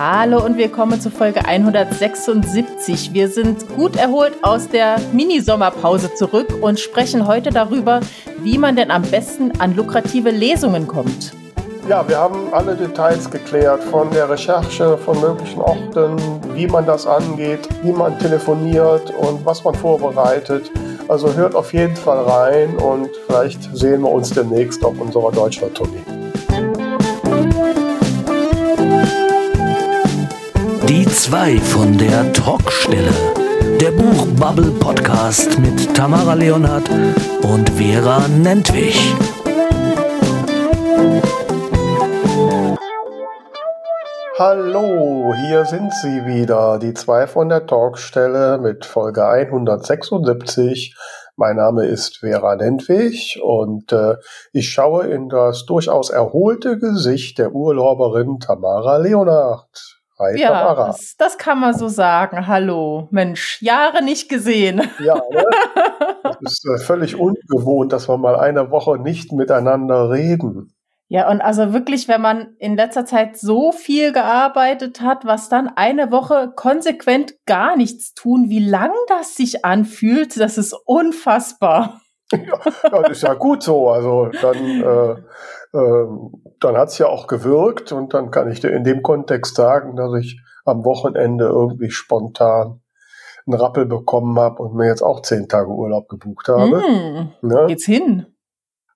Hallo und willkommen zu Folge 176. Wir sind gut erholt aus der Mini-Sommerpause zurück und sprechen heute darüber, wie man denn am besten an lukrative Lesungen kommt. Ja, wir haben alle Details geklärt von der Recherche von möglichen Orten, wie man das angeht, wie man telefoniert und was man vorbereitet. Also hört auf jeden Fall rein und vielleicht sehen wir uns demnächst auf unserer Deutschland-Tournee. Die zwei von der Talkstelle. Der Buchbubble Podcast mit Tamara Leonhardt und Vera Nentwich. Hallo, hier sind sie wieder, die zwei von der Talkstelle mit Folge 176. Mein Name ist Vera Nentwich und äh, ich schaue in das durchaus erholte Gesicht der Urlauberin Tamara Leonhardt. Hi, ja, das, das, kann man so sagen. Hallo, Mensch, Jahre nicht gesehen. Ja, ne? das ist äh, völlig ungewohnt, dass wir mal eine Woche nicht miteinander reden. Ja, und also wirklich, wenn man in letzter Zeit so viel gearbeitet hat, was dann eine Woche konsequent gar nichts tun, wie lang das sich anfühlt, das ist unfassbar. Ja, das ist ja gut so. Also dann äh, ähm, dann hat es ja auch gewirkt und dann kann ich dir in dem Kontext sagen, dass ich am Wochenende irgendwie spontan einen Rappel bekommen habe und mir jetzt auch zehn Tage Urlaub gebucht habe. Mm, ne? Geht's hin?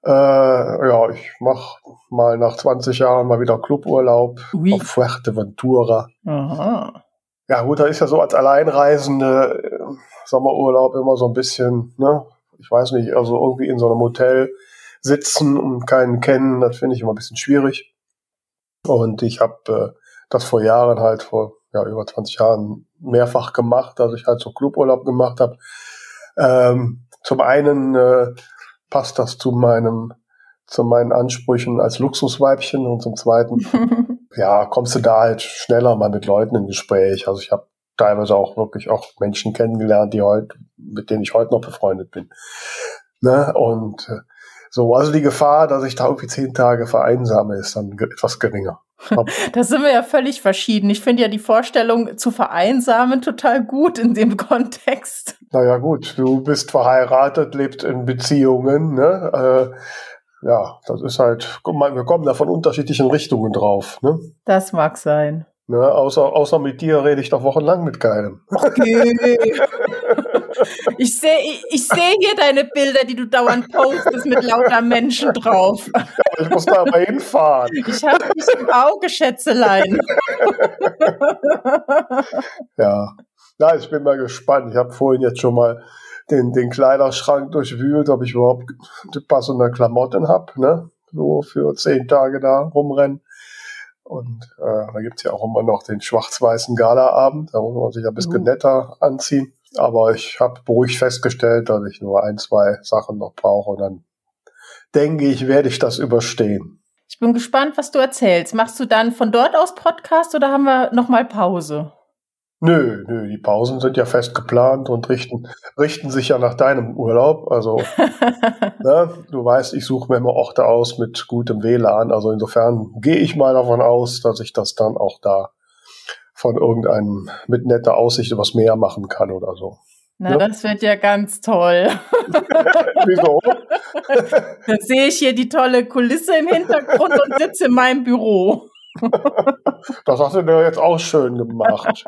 Äh, ja, ich mache mal nach 20 Jahren mal wieder Cluburlaub oui. auf Fuerteventura. Aha. Ja gut, da ist ja so als Alleinreisende äh, Sommerurlaub immer so ein bisschen, ne, ich weiß nicht, also irgendwie in so einem Hotel sitzen und keinen kennen, das finde ich immer ein bisschen schwierig. Und ich habe äh, das vor Jahren halt, vor ja, über 20 Jahren mehrfach gemacht, dass ich halt so Cluburlaub gemacht habe. Ähm, zum einen äh, passt das zu meinem zu meinen Ansprüchen als Luxusweibchen und zum zweiten ja kommst du da halt schneller mal mit Leuten in Gespräch. Also ich habe teilweise auch wirklich auch Menschen kennengelernt, die heute mit denen ich heute noch befreundet bin. Ne? Und äh, so, also die Gefahr, dass ich da irgendwie zehn Tage vereinsame, ist dann etwas geringer. da sind wir ja völlig verschieden. Ich finde ja die Vorstellung zu vereinsamen total gut in dem Kontext. Naja, gut, du bist verheiratet, lebst in Beziehungen, ne? Äh, ja, das ist halt, wir kommen da von unterschiedlichen Richtungen drauf, ne? Das mag sein. Ne, außer, außer mit dir rede ich doch wochenlang mit keinem. Okay. Ich sehe ich seh hier deine Bilder, die du dauernd postest mit lauter Menschen drauf. Ja, ich muss da aber hinfahren. Ich habe dich im Auge, Schätzelein. Ja. ja, ich bin mal gespannt. Ich habe vorhin jetzt schon mal den, den Kleiderschrank durchwühlt, ob ich überhaupt passende Klamotten habe, ne? So für zehn Tage da rumrennen. Und äh, da gibt's ja auch immer noch den schwarz-weißen Galaabend. Da muss man sich ein bisschen mhm. netter anziehen. Aber ich habe beruhigt festgestellt, dass ich nur ein, zwei Sachen noch brauche. Und dann denke ich, werde ich das überstehen. Ich bin gespannt, was du erzählst. Machst du dann von dort aus Podcast oder haben wir nochmal Pause? Nö, nö, die Pausen sind ja fest geplant und richten, richten sich ja nach deinem Urlaub. Also, ne, du weißt, ich suche mir immer Orte aus mit gutem WLAN. Also insofern gehe ich mal davon aus, dass ich das dann auch da von irgendeinem mit netter Aussicht übers Meer machen kann oder so. Na, ne? das wird ja ganz toll. Wieso? Dann sehe ich hier die tolle Kulisse im Hintergrund und sitze in meinem Büro. das hast du dir jetzt auch schön gemacht.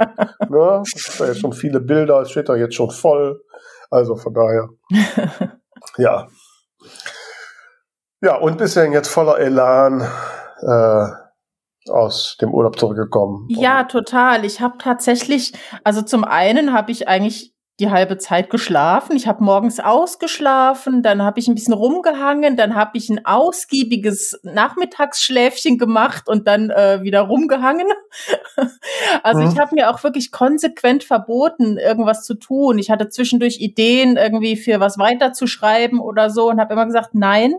ne? Da jetzt schon viele Bilder, es steht da jetzt schon voll. Also von daher. ja. Ja, und bisher jetzt voller Elan äh, aus dem Urlaub zurückgekommen. Ja, total. Ich habe tatsächlich, also zum einen habe ich eigentlich die halbe Zeit geschlafen. Ich habe morgens ausgeschlafen, dann habe ich ein bisschen rumgehangen, dann habe ich ein ausgiebiges Nachmittagsschläfchen gemacht und dann äh, wieder rumgehangen. also mhm. ich habe mir auch wirklich konsequent verboten, irgendwas zu tun. Ich hatte zwischendurch Ideen, irgendwie für was weiterzuschreiben oder so und habe immer gesagt, nein,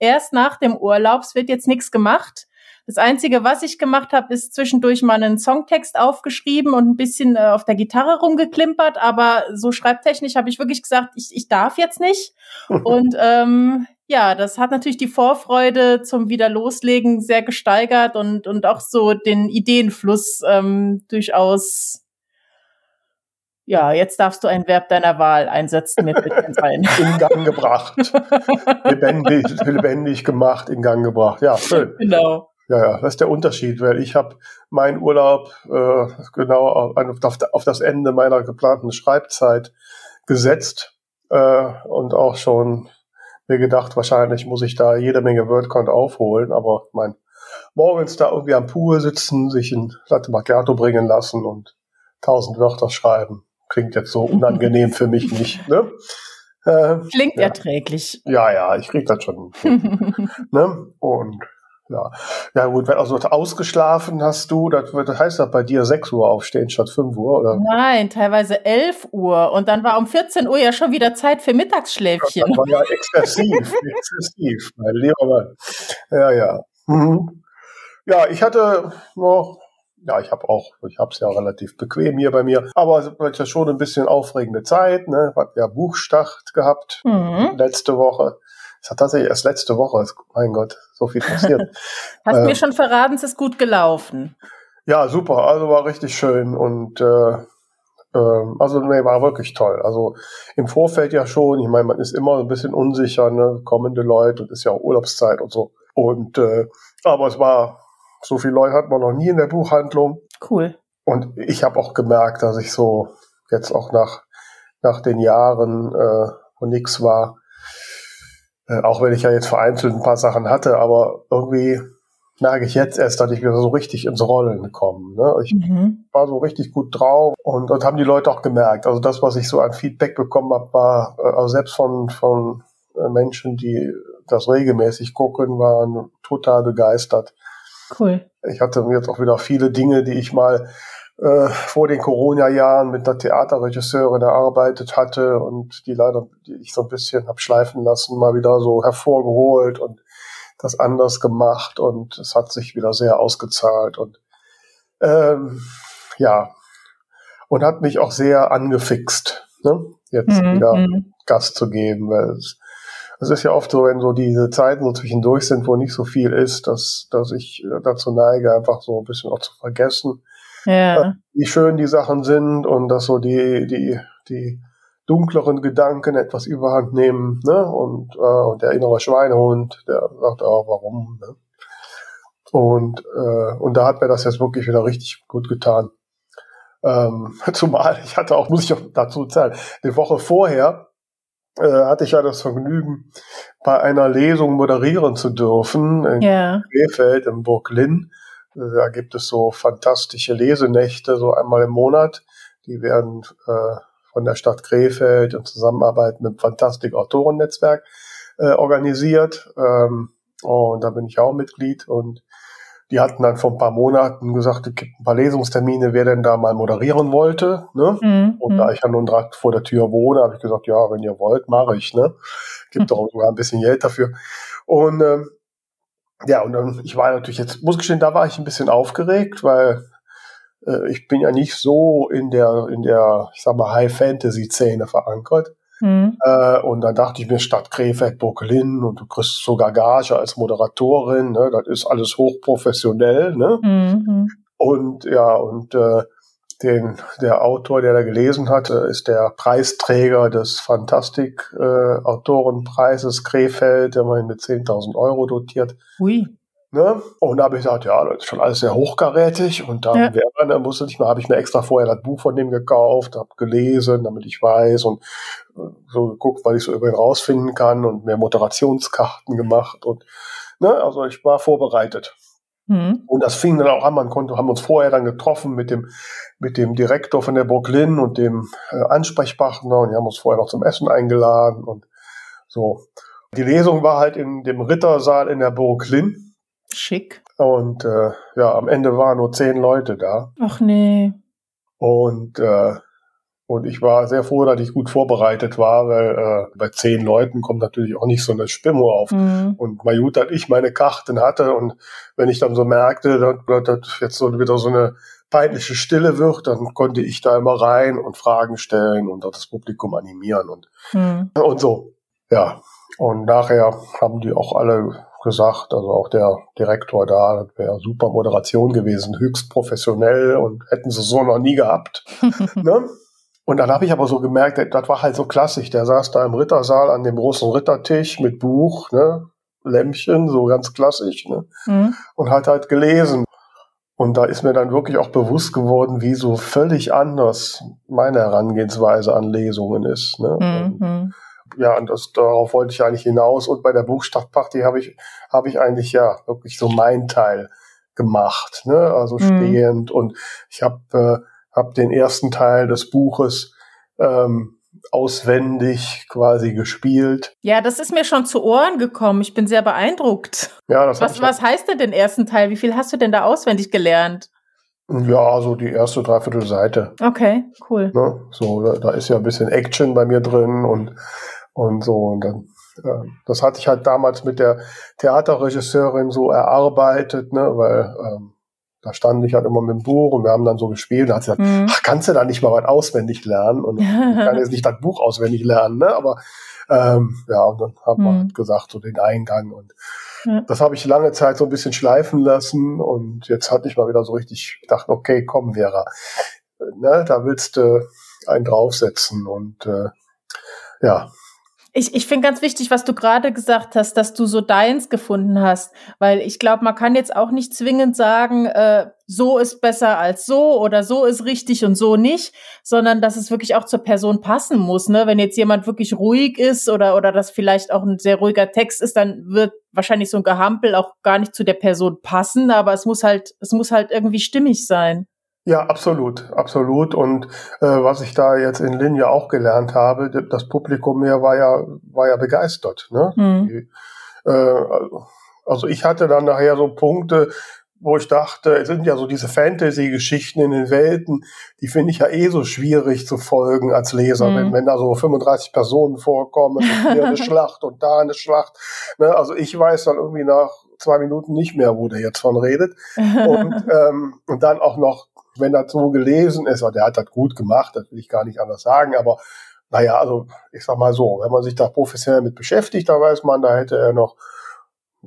erst nach dem Urlaub, es wird jetzt nichts gemacht. Das Einzige, was ich gemacht habe, ist zwischendurch mal einen Songtext aufgeschrieben und ein bisschen äh, auf der Gitarre rumgeklimpert, aber so schreibtechnisch habe ich wirklich gesagt, ich, ich darf jetzt nicht. Und ähm, ja, das hat natürlich die Vorfreude zum wieder loslegen sehr gesteigert und, und auch so den Ideenfluss ähm, durchaus ja, jetzt darfst du ein Verb deiner Wahl einsetzen mit sein. In Gang gebracht. lebendig, lebendig gemacht, in Gang gebracht. Ja, schön. Genau. Ja, ja, das ist der Unterschied, weil ich habe meinen Urlaub äh, genau auf, auf, das Ende meiner geplanten Schreibzeit gesetzt äh, und auch schon mir gedacht, wahrscheinlich muss ich da jede Menge WordCount aufholen, aber mein morgens da irgendwie am Pool sitzen, sich ein Latte Macchiato bringen lassen und tausend Wörter schreiben, klingt jetzt so unangenehm für mich nicht. Ne? Äh, klingt ja. erträglich. Ja, ja, ich krieg das schon. ne? Und ja. Ja gut, wenn also ausgeschlafen hast du, das, das heißt das bei dir 6 Uhr aufstehen statt 5 Uhr, oder? Nein, teilweise 11 Uhr und dann war um 14 Uhr ja schon wieder Zeit für Mittagsschläfchen. das war ja exzessiv, exzessiv, mein lieber Mann. Ja, ja. Mhm. Ja, ich hatte noch ja, ich habe auch, ich habe es ja relativ bequem hier bei mir, aber es war ja schon ein bisschen aufregende Zeit, ne? Hat ja Buchstart gehabt mhm. letzte Woche. Es hat tatsächlich erst letzte Woche, mein Gott, so viel passiert. Hast äh, mir schon verraten, es ist gut gelaufen. Ja, super, also war richtig schön und äh, äh, also nee, war wirklich toll. Also im Vorfeld ja schon, ich meine, man ist immer ein bisschen unsicher, ne, kommende Leute und ist ja auch Urlaubszeit und so. Und äh, aber es war, so viele Leute hat man noch nie in der Buchhandlung. Cool. Und ich habe auch gemerkt, dass ich so jetzt auch nach, nach den Jahren, äh, wo nichts war, äh, auch wenn ich ja jetzt vereinzelt ein paar Sachen hatte, aber irgendwie merke ich jetzt erst, dass ich wieder so richtig ins Rollen komme. Ne? Ich mhm. war so richtig gut drauf und, und haben die Leute auch gemerkt. Also das, was ich so an Feedback bekommen habe, war äh, also selbst von, von äh, Menschen, die das regelmäßig gucken, waren total begeistert. Cool. Ich hatte jetzt auch wieder viele Dinge, die ich mal äh, vor den Corona-Jahren mit einer Theaterregisseurin erarbeitet hatte und die leider, die ich so ein bisschen hab schleifen lassen, mal wieder so hervorgeholt und das anders gemacht und es hat sich wieder sehr ausgezahlt und ähm, ja und hat mich auch sehr angefixt, ne? jetzt mhm. wieder mhm. Gast zu geben, weil es, es ist ja oft so, wenn so diese Zeiten so zwischendurch sind, wo nicht so viel ist, dass, dass ich dazu neige, einfach so ein bisschen auch zu vergessen, ja. Wie schön die Sachen sind und dass so die, die, die dunkleren Gedanken etwas überhand nehmen, ne? Und, äh, und der innere Schweinehund, der sagt auch, warum, ne? Und, äh, und da hat mir das jetzt wirklich wieder richtig gut getan. Ähm, zumal ich hatte auch, muss ich auch dazu zahlen, eine Woche vorher äh, hatte ich ja das Vergnügen, bei einer Lesung moderieren zu dürfen in yeah. Krefeld im Burg Linn. Da gibt es so fantastische Lesenächte, so einmal im Monat. Die werden äh, von der Stadt Krefeld in Zusammenarbeit mit dem Fantastik Autorennetzwerk äh, organisiert. Ähm, und da bin ich auch Mitglied. Und die hatten dann vor ein paar Monaten gesagt, es gibt ein paar Lesungstermine, wer denn da mal moderieren wollte. Ne? Mhm. Und da ich ja nun direkt vor der Tür wohne, habe ich gesagt, ja, wenn ihr wollt, mache ich. Ne? Gibt mhm. doch sogar ein bisschen Geld dafür. Und ähm, ja, und dann, ich war natürlich jetzt, muss gestehen, da war ich ein bisschen aufgeregt, weil äh, ich bin ja nicht so in der, in der, ich sag mal, High-Fantasy-Szene verankert. Mhm. Äh, und dann dachte ich mir, Stadt Krefeld, Burkelin und du kriegst sogar Gage als Moderatorin, ne? das ist alles hochprofessionell. Ne? Mhm. Und ja, und äh, den, der Autor, der da gelesen hatte, ist der Preisträger des Fantastik-Autorenpreises äh, Krefeld, der mal mit 10.000 Euro dotiert. Ui. Ne? Und da habe ich gesagt, ja, das ist schon alles sehr hochkarätig. Und dann ja. wäre dann musste ich mal, habe ich mir extra vorher das Buch von dem gekauft, habe gelesen, damit ich weiß und äh, so geguckt, was ich so über ihn rausfinden kann und mir Moderationskarten gemacht und ne, also ich war vorbereitet. Mhm. Und das fing dann auch an, man konnte, haben uns vorher dann getroffen mit dem, mit dem Direktor von der Brooklyn und dem äh, Ansprechpartner und die haben uns vorher noch zum Essen eingeladen und so. Die Lesung war halt in dem Rittersaal in der Brooklyn Schick. Und äh, ja, am Ende waren nur zehn Leute da. Ach nee. Und, äh, und ich war sehr froh, dass ich gut vorbereitet war, weil äh, bei zehn Leuten kommt natürlich auch nicht so eine Stimmung auf. Mhm. Und mal gut, dass ich meine Karten hatte und wenn ich dann so merkte, dass, dass jetzt so wieder so eine peinliche Stille wird, dann konnte ich da immer rein und Fragen stellen und das Publikum animieren und, mhm. und so. Ja, Und nachher haben die auch alle gesagt, also auch der Direktor da, das wäre super Moderation gewesen, höchst professionell und hätten sie so noch nie gehabt. ne? Und dann habe ich aber so gemerkt, das war halt so klassisch. Der saß da im Rittersaal an dem großen Rittertisch mit Buch, ne? Lämpchen, so ganz klassisch, ne? Mhm. Und hat halt gelesen. Und da ist mir dann wirklich auch bewusst geworden, wie so völlig anders meine Herangehensweise an Lesungen ist. Ne? Mhm. Ja, und das, darauf wollte ich eigentlich hinaus. Und bei der Buchstadtparty habe ich, habe ich eigentlich ja wirklich so mein Teil gemacht, ne? also mhm. stehend. Und ich habe äh, hab den ersten Teil des Buches ähm, auswendig quasi gespielt. Ja, das ist mir schon zu Ohren gekommen. Ich bin sehr beeindruckt. Ja, das was, was heißt denn den ersten Teil? Wie viel hast du denn da auswendig gelernt? Ja, so die erste Dreiviertelseite. Okay, cool. Ne? So, da, da, ist ja ein bisschen Action bei mir drin und, und so. Und dann, äh, das hatte ich halt damals mit der Theaterregisseurin so erarbeitet, ne, weil ähm, da stand ich halt immer mit dem Buch und wir haben dann so gespielt. Da hat sie gesagt, mhm. ach, kannst du da nicht mal was auswendig lernen? Und ich kann jetzt nicht das Buch auswendig lernen, ne? Aber ähm, ja, und dann haben mhm. wir halt gesagt, so den Eingang. Und ja. das habe ich lange Zeit so ein bisschen schleifen lassen. Und jetzt hatte ich mal wieder so richtig gedacht, okay, komm, Vera, ne, da willst du einen draufsetzen. Und äh, ja, ich, ich finde ganz wichtig, was du gerade gesagt hast, dass du so deins gefunden hast, weil ich glaube, man kann jetzt auch nicht zwingend sagen, äh, so ist besser als so oder so ist richtig und so nicht, sondern dass es wirklich auch zur Person passen muss. Ne? Wenn jetzt jemand wirklich ruhig ist oder, oder das vielleicht auch ein sehr ruhiger Text ist, dann wird wahrscheinlich so ein Gehampel auch gar nicht zu der Person passen, aber es muss halt, es muss halt irgendwie stimmig sein. Ja, absolut, absolut. Und äh, was ich da jetzt in Linie auch gelernt habe, das Publikum hier war ja, war ja begeistert. Ne? Mhm. Die, äh, also ich hatte dann nachher so Punkte, wo ich dachte, es sind ja so diese Fantasy-Geschichten in den Welten, die finde ich ja eh so schwierig zu folgen als Leser, mhm. wenn, wenn da so 35 Personen vorkommen und hier eine Schlacht und da eine Schlacht. Ne? Also ich weiß dann irgendwie nach zwei Minuten nicht mehr, wo der jetzt von redet. Und, ähm, und dann auch noch wenn das so gelesen ist, der hat das gut gemacht, das will ich gar nicht anders sagen, aber naja, also ich sag mal so, wenn man sich da professionell mit beschäftigt, da weiß man, da hätte er noch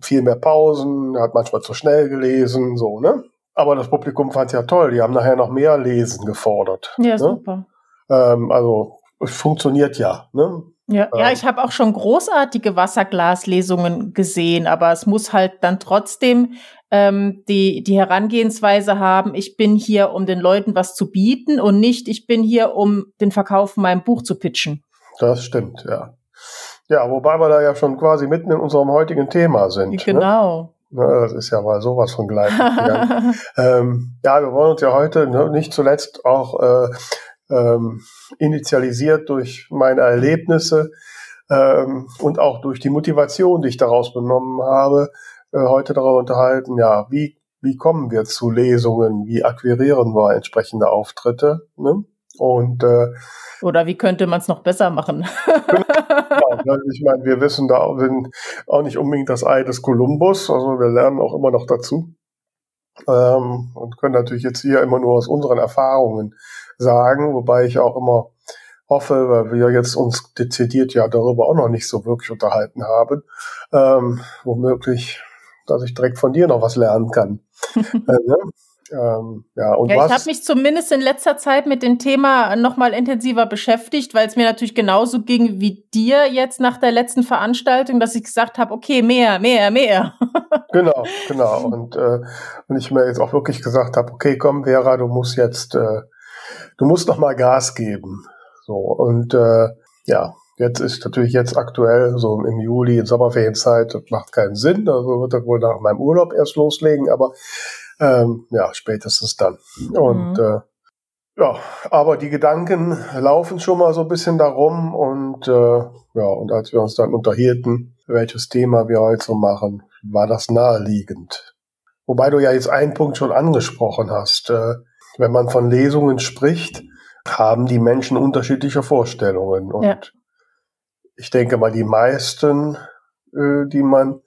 viel mehr Pausen, er hat manchmal zu schnell gelesen, so, ne? Aber das Publikum fand es ja toll, die haben nachher noch mehr Lesen gefordert. Ja, ne? super. Ähm, also es funktioniert ja, ne? Ja, ähm, ja ich habe auch schon großartige Wasserglaslesungen gesehen, aber es muss halt dann trotzdem ähm, die, die Herangehensweise haben, ich bin hier, um den Leuten was zu bieten und nicht, ich bin hier, um den Verkauf von meinem Buch zu pitchen. Das stimmt, ja. Ja, wobei wir da ja schon quasi mitten in unserem heutigen Thema sind. Ne? Genau. Ne? das ist ja mal sowas von gleich. ähm, ja, wir wollen uns ja heute ne, nicht zuletzt auch äh, ähm, initialisiert durch meine Erlebnisse ähm, und auch durch die Motivation, die ich daraus benommen habe, äh, heute darüber unterhalten, ja, wie, wie kommen wir zu Lesungen, wie akquirieren wir entsprechende Auftritte, ne? Und äh, oder wie könnte man es noch besser machen? genau, ich meine, wir wissen da auch nicht unbedingt das Ei des Kolumbus, also wir lernen auch immer noch dazu ähm, und können natürlich jetzt hier immer nur aus unseren Erfahrungen sagen, wobei ich auch immer hoffe, weil wir jetzt uns dezidiert ja darüber auch noch nicht so wirklich unterhalten haben, ähm, womöglich, dass ich direkt von dir noch was lernen kann. äh, ne? Ähm, ja, und ja, ich habe mich zumindest in letzter Zeit mit dem Thema nochmal intensiver beschäftigt, weil es mir natürlich genauso ging wie dir jetzt nach der letzten Veranstaltung, dass ich gesagt habe, okay, mehr, mehr, mehr. genau, genau. Und, äh, und ich mir jetzt auch wirklich gesagt habe, okay, komm, Vera, du musst jetzt, äh, du musst noch mal Gas geben. So, und äh, ja, jetzt ist natürlich jetzt aktuell, so im Juli, in Sommerferienzeit, das macht keinen Sinn. Also wird das wohl nach meinem Urlaub erst loslegen, aber ähm, ja, spätestens dann. Und mhm. äh, ja, aber die Gedanken laufen schon mal so ein bisschen darum und äh, ja, und als wir uns dann unterhielten, welches Thema wir heute so machen, war das naheliegend. Wobei du ja jetzt einen Punkt schon angesprochen hast. Äh, wenn man von Lesungen spricht, haben die Menschen unterschiedliche Vorstellungen. Und ja. ich denke mal, die meisten, äh, die man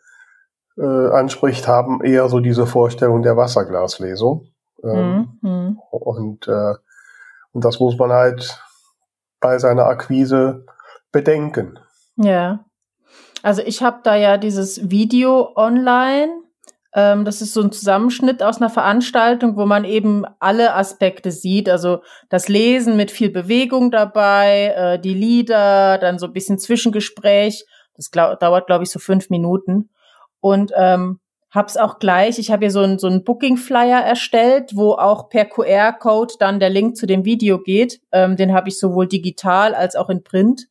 äh, anspricht, haben eher so diese Vorstellung der Wasserglaslesung. Ähm, mhm. Und, äh, und das muss man halt bei seiner Akquise bedenken. Ja. Also ich habe da ja dieses Video online. Ähm, das ist so ein Zusammenschnitt aus einer Veranstaltung, wo man eben alle Aspekte sieht. Also das Lesen mit viel Bewegung dabei, äh, die Lieder, dann so ein bisschen Zwischengespräch. Das glaub, dauert, glaube ich, so fünf Minuten. Und ähm, hab's auch gleich. Ich habe hier so einen so Booking-Flyer erstellt, wo auch per QR-Code dann der Link zu dem Video geht. Ähm, den habe ich sowohl digital als auch in Print.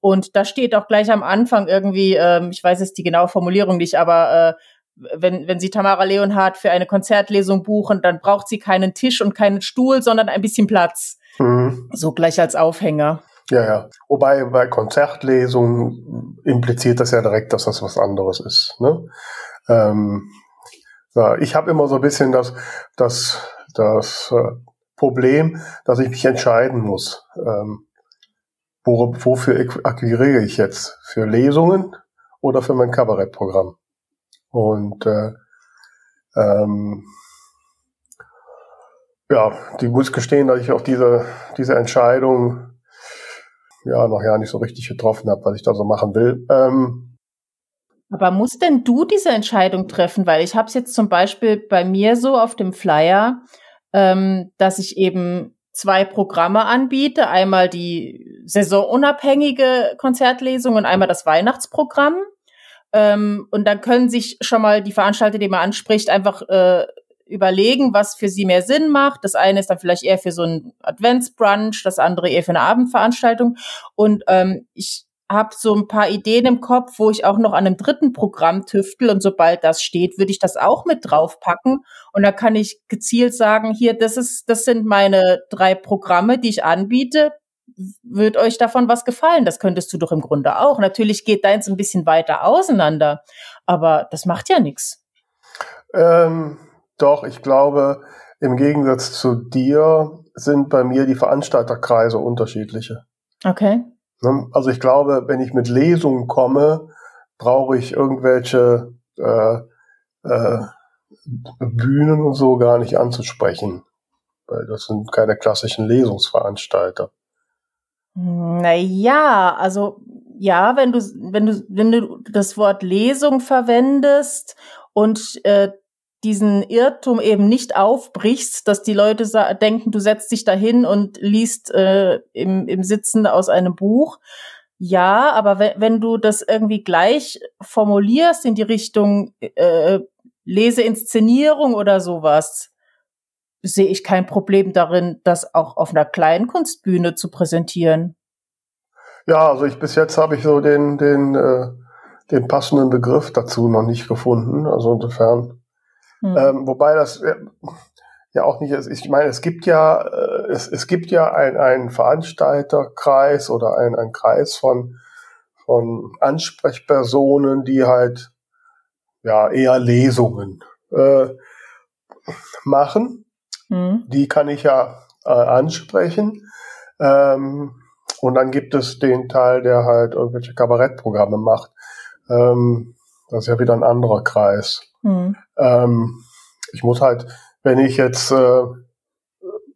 Und da steht auch gleich am Anfang irgendwie, ähm, ich weiß jetzt die genaue Formulierung nicht, aber äh, wenn, wenn Sie Tamara Leonhardt für eine Konzertlesung buchen, dann braucht sie keinen Tisch und keinen Stuhl, sondern ein bisschen Platz. Mhm. So gleich als Aufhänger. Ja, ja. Wobei bei Konzertlesungen impliziert das ja direkt, dass das was anderes ist. Ne? Ähm, ja, ich habe immer so ein bisschen das, das, das äh, Problem, dass ich mich entscheiden muss. Ähm, wo, wofür akquiriere ich jetzt? Für Lesungen oder für mein Kabarettprogramm? Und äh, ähm, ja, die muss gestehen, dass ich auch diese, diese Entscheidung ja noch ja nicht so richtig getroffen habe, was ich da so machen will. Ähm, aber muss denn du diese Entscheidung treffen? Weil ich habe es jetzt zum Beispiel bei mir so auf dem Flyer, ähm, dass ich eben zwei Programme anbiete. Einmal die saisonunabhängige Konzertlesung und einmal das Weihnachtsprogramm. Ähm, und dann können sich schon mal die Veranstalter, die man anspricht, einfach äh, überlegen, was für sie mehr Sinn macht. Das eine ist dann vielleicht eher für so ein Adventsbrunch, das andere eher für eine Abendveranstaltung. Und ähm, ich habe so ein paar Ideen im Kopf, wo ich auch noch an einem dritten Programm tüftel und sobald das steht, würde ich das auch mit draufpacken und da kann ich gezielt sagen, hier, das ist, das sind meine drei Programme, die ich anbiete. Wird euch davon was gefallen? Das könntest du doch im Grunde auch. Natürlich geht deins ein bisschen weiter auseinander, aber das macht ja nichts. Ähm, doch, ich glaube, im Gegensatz zu dir sind bei mir die Veranstalterkreise unterschiedliche. Okay. Ne? Also ich glaube, wenn ich mit Lesungen komme, brauche ich irgendwelche äh, äh, Bühnen und so gar nicht anzusprechen. Weil das sind keine klassischen Lesungsveranstalter. Naja, also ja, wenn du, wenn du, wenn du das Wort Lesung verwendest und äh, diesen Irrtum eben nicht aufbrichst, dass die Leute denken, du setzt dich dahin und liest äh, im, im Sitzen aus einem Buch. Ja, aber wenn, du das irgendwie gleich formulierst in die Richtung äh, Leseinszenierung oder sowas, sehe ich kein Problem darin, das auch auf einer kleinen Kunstbühne zu präsentieren. Ja, also ich bis jetzt habe ich so den, den, äh, den passenden Begriff dazu noch nicht gefunden. Also insofern Mhm. Ähm, wobei das äh, ja auch nicht ist. Ich meine, es gibt ja, äh, es, es gibt ja einen Veranstalterkreis oder ein, ein Kreis von, von Ansprechpersonen, die halt ja eher Lesungen äh, machen. Mhm. Die kann ich ja äh, ansprechen. Ähm, und dann gibt es den Teil, der halt irgendwelche Kabarettprogramme macht. Ähm, das ist ja wieder ein anderer Kreis. Mhm. Ähm, ich muss halt, wenn ich jetzt äh,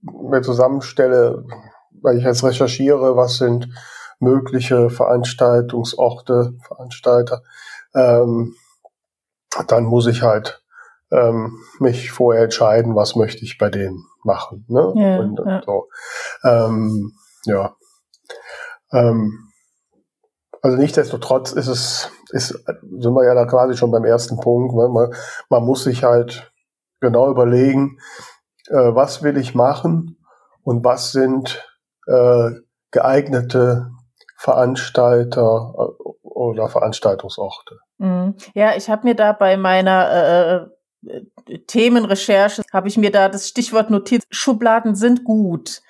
mir zusammenstelle, weil ich jetzt recherchiere, was sind mögliche Veranstaltungsorte, Veranstalter, ähm, dann muss ich halt ähm, mich vorher entscheiden, was möchte ich bei denen machen. Ne? Ja, und, ja. So. Ähm, ja. Ähm, also nichtsdestotrotz ist es, ist, sind wir ja da quasi schon beim ersten Punkt. Ne? Man, man muss sich halt genau überlegen, äh, was will ich machen und was sind äh, geeignete Veranstalter äh, oder Veranstaltungsorte. Mhm. Ja, ich habe mir da bei meiner äh, äh, Themenrecherche, habe ich mir da das Stichwort notiert, Schubladen sind gut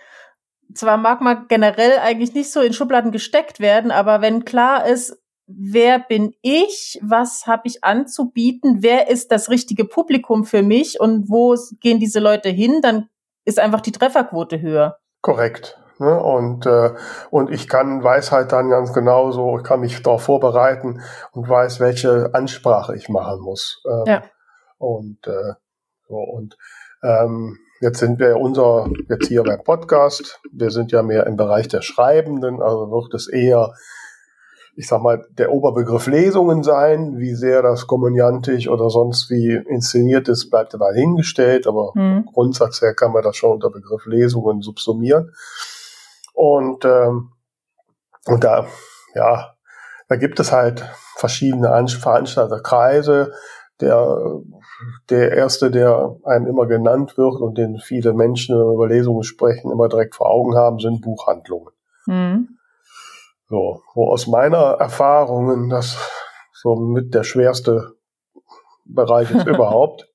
zwar mag man generell eigentlich nicht so in Schubladen gesteckt werden, aber wenn klar ist, wer bin ich, was habe ich anzubieten, wer ist das richtige Publikum für mich und wo gehen diese Leute hin, dann ist einfach die Trefferquote höher. Korrekt. Ne? Und, äh, und ich kann, weiß halt dann ganz genau so, ich kann mich darauf vorbereiten und weiß, welche Ansprache ich machen muss. Ähm, ja. Und, äh, so, und ähm, Jetzt sind wir unser, jetzt hier beim Podcast, wir sind ja mehr im Bereich der Schreibenden, also wird es eher ich sag mal, der Oberbegriff Lesungen sein. Wie sehr das komödiantisch oder sonst wie inszeniert ist, bleibt dabei hingestellt, aber mhm. Grundsatz her kann man das schon unter Begriff Lesungen subsumieren. Und, ähm, und da, ja, da gibt es halt verschiedene Veranstalterkreise. Der, der erste, der einem immer genannt wird und den viele Menschen über Lesungen sprechen, immer direkt vor Augen haben, sind Buchhandlungen. Mhm. So, wo aus meiner Erfahrungen das so mit der schwerste Bereich ist überhaupt.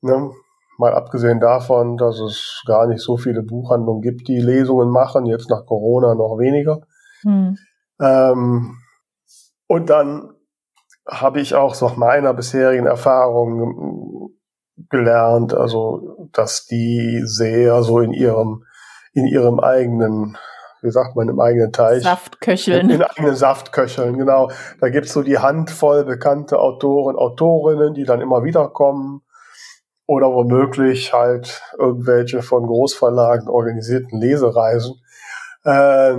Ne? Mal abgesehen davon, dass es gar nicht so viele Buchhandlungen gibt, die Lesungen machen, jetzt nach Corona noch weniger. Hm. Ähm, und dann habe ich auch so meiner bisherigen Erfahrung gelernt, also dass die sehr so in ihrem in ihrem eigenen wie sagt man, im eigenen Teich. Saftköcheln. In, in eigenen Saftköcheln, genau. Da gibt's so die Handvoll bekannte Autoren, Autorinnen, die dann immer wieder kommen. Oder womöglich halt irgendwelche von Großverlagen organisierten Lesereisen, äh,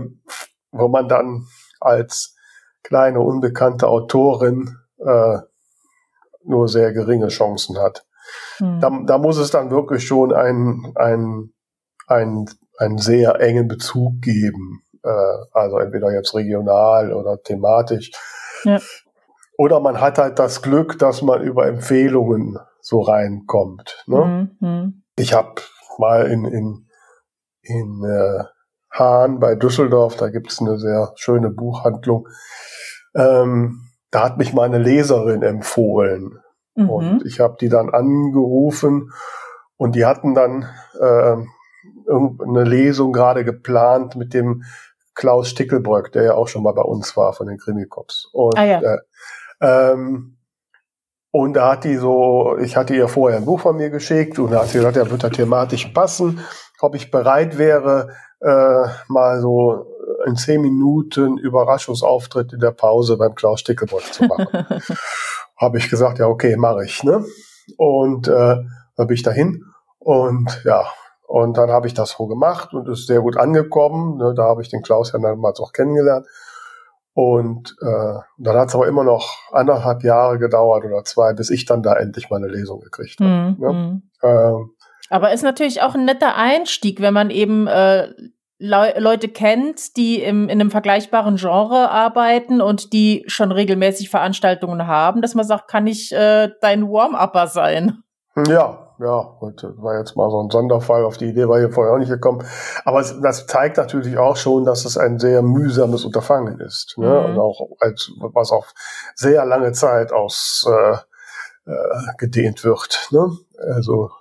wo man dann als kleine unbekannte Autorin äh, nur sehr geringe Chancen hat. Hm. Da, da muss es dann wirklich schon ein, ein, ein einen sehr engen Bezug geben. Äh, also entweder jetzt regional oder thematisch. Ja. Oder man hat halt das Glück, dass man über Empfehlungen so reinkommt. Ne? Mhm. Ich habe mal in, in, in äh, Hahn bei Düsseldorf, da gibt es eine sehr schöne Buchhandlung. Ähm, da hat mich meine Leserin empfohlen. Mhm. Und ich habe die dann angerufen und die hatten dann äh, irgendeine Lesung gerade geplant mit dem Klaus Stickelbröck, der ja auch schon mal bei uns war von den Krimikops. Und, ah, ja. äh, ähm, und da hat die so, ich hatte ihr vorher ein Buch von mir geschickt und da hat sie gesagt, ja, wird da thematisch passen, ob ich bereit wäre, äh, mal so in zehn Minuten Überraschungsauftritt in der Pause beim Klaus Stickelbröck zu machen. Habe ich gesagt, ja, okay, mache ich. Ne? Und äh, da bin ich dahin und ja, und dann habe ich das so gemacht und ist sehr gut angekommen. Ne, da habe ich den Klaus ja damals auch kennengelernt. Und äh, dann hat es aber immer noch anderthalb Jahre gedauert oder zwei, bis ich dann da endlich meine Lesung gekriegt habe. Mhm. Ne? Mhm. Ähm, aber ist natürlich auch ein netter Einstieg, wenn man eben äh, Le Leute kennt, die im, in einem vergleichbaren Genre arbeiten und die schon regelmäßig Veranstaltungen haben, dass man sagt, kann ich äh, dein Warm-Upper sein? Ja, ja, heute war jetzt mal so ein Sonderfall, auf die Idee war hier vorher auch nicht gekommen. Aber das zeigt natürlich auch schon, dass es ein sehr mühsames Unterfangen ist. Ne? Mhm. Und auch als, was auch sehr lange Zeit aus äh, äh, gedehnt wird. Ne? Also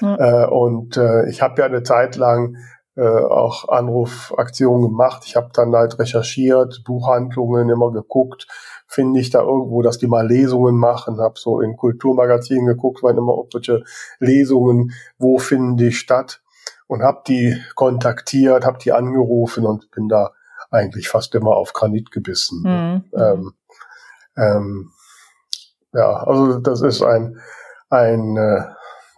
mhm. äh, und äh, ich habe ja eine Zeit lang äh, auch Anrufaktionen gemacht. Ich habe dann halt recherchiert, Buchhandlungen immer geguckt, finde ich da irgendwo, dass die mal Lesungen machen, habe so in Kulturmagazinen geguckt, wann immer irgendwelche Lesungen, wo finden die statt und habe die kontaktiert, habe die angerufen und bin da eigentlich fast immer auf Granit gebissen. Mhm. Ähm, ähm, ja, also das ist ein, ein äh,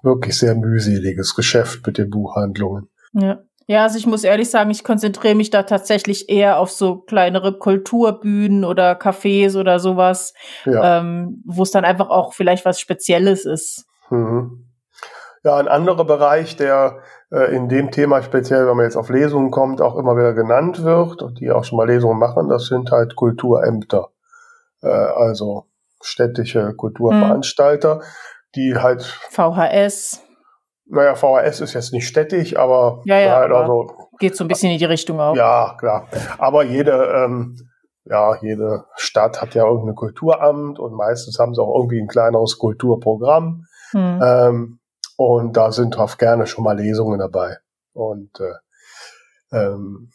wirklich sehr mühseliges Geschäft mit den Buchhandlungen. Ja. Ja, also ich muss ehrlich sagen, ich konzentriere mich da tatsächlich eher auf so kleinere Kulturbühnen oder Cafés oder sowas, ja. ähm, wo es dann einfach auch vielleicht was Spezielles ist. Mhm. Ja, ein anderer Bereich, der äh, in dem Thema speziell, wenn man jetzt auf Lesungen kommt, auch immer wieder genannt wird und die auch schon mal Lesungen machen, das sind halt Kulturämter, äh, also städtische Kulturveranstalter, mhm. Die halt VHS naja, VHS ist jetzt nicht städtisch, aber, ja, ja, halt also, geht so ein bisschen in die Richtung auch. Ja, klar. Aber jede, ähm, ja, jede Stadt hat ja irgendein Kulturamt und meistens haben sie auch irgendwie ein kleineres Kulturprogramm. Hm. Ähm, und da sind oft gerne schon mal Lesungen dabei. Und äh, ähm,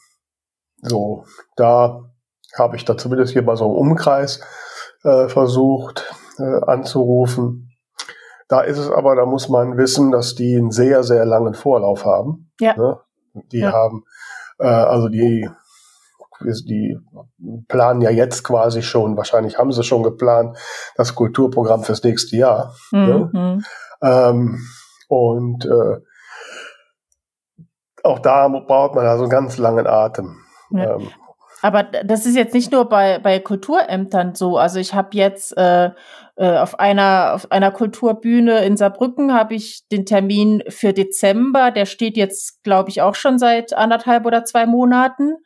so, da habe ich da zumindest hier mal so einen Umkreis äh, versucht äh, anzurufen. Da ist es aber, da muss man wissen, dass die einen sehr, sehr langen Vorlauf haben. Ja. Ne? Die ja. haben, äh, also die, die planen ja jetzt quasi schon, wahrscheinlich haben sie schon geplant, das Kulturprogramm fürs nächste Jahr. Ne? Mhm. Ne? Ähm, und äh, auch da braucht man also einen ganz langen Atem. Ja. Ähm, Aber das ist jetzt nicht nur bei, bei Kulturämtern so. Also ich habe jetzt äh, äh, auf einer auf einer Kulturbühne in Saarbrücken habe ich den Termin für Dezember. Der steht jetzt, glaube ich, auch schon seit anderthalb oder zwei Monaten.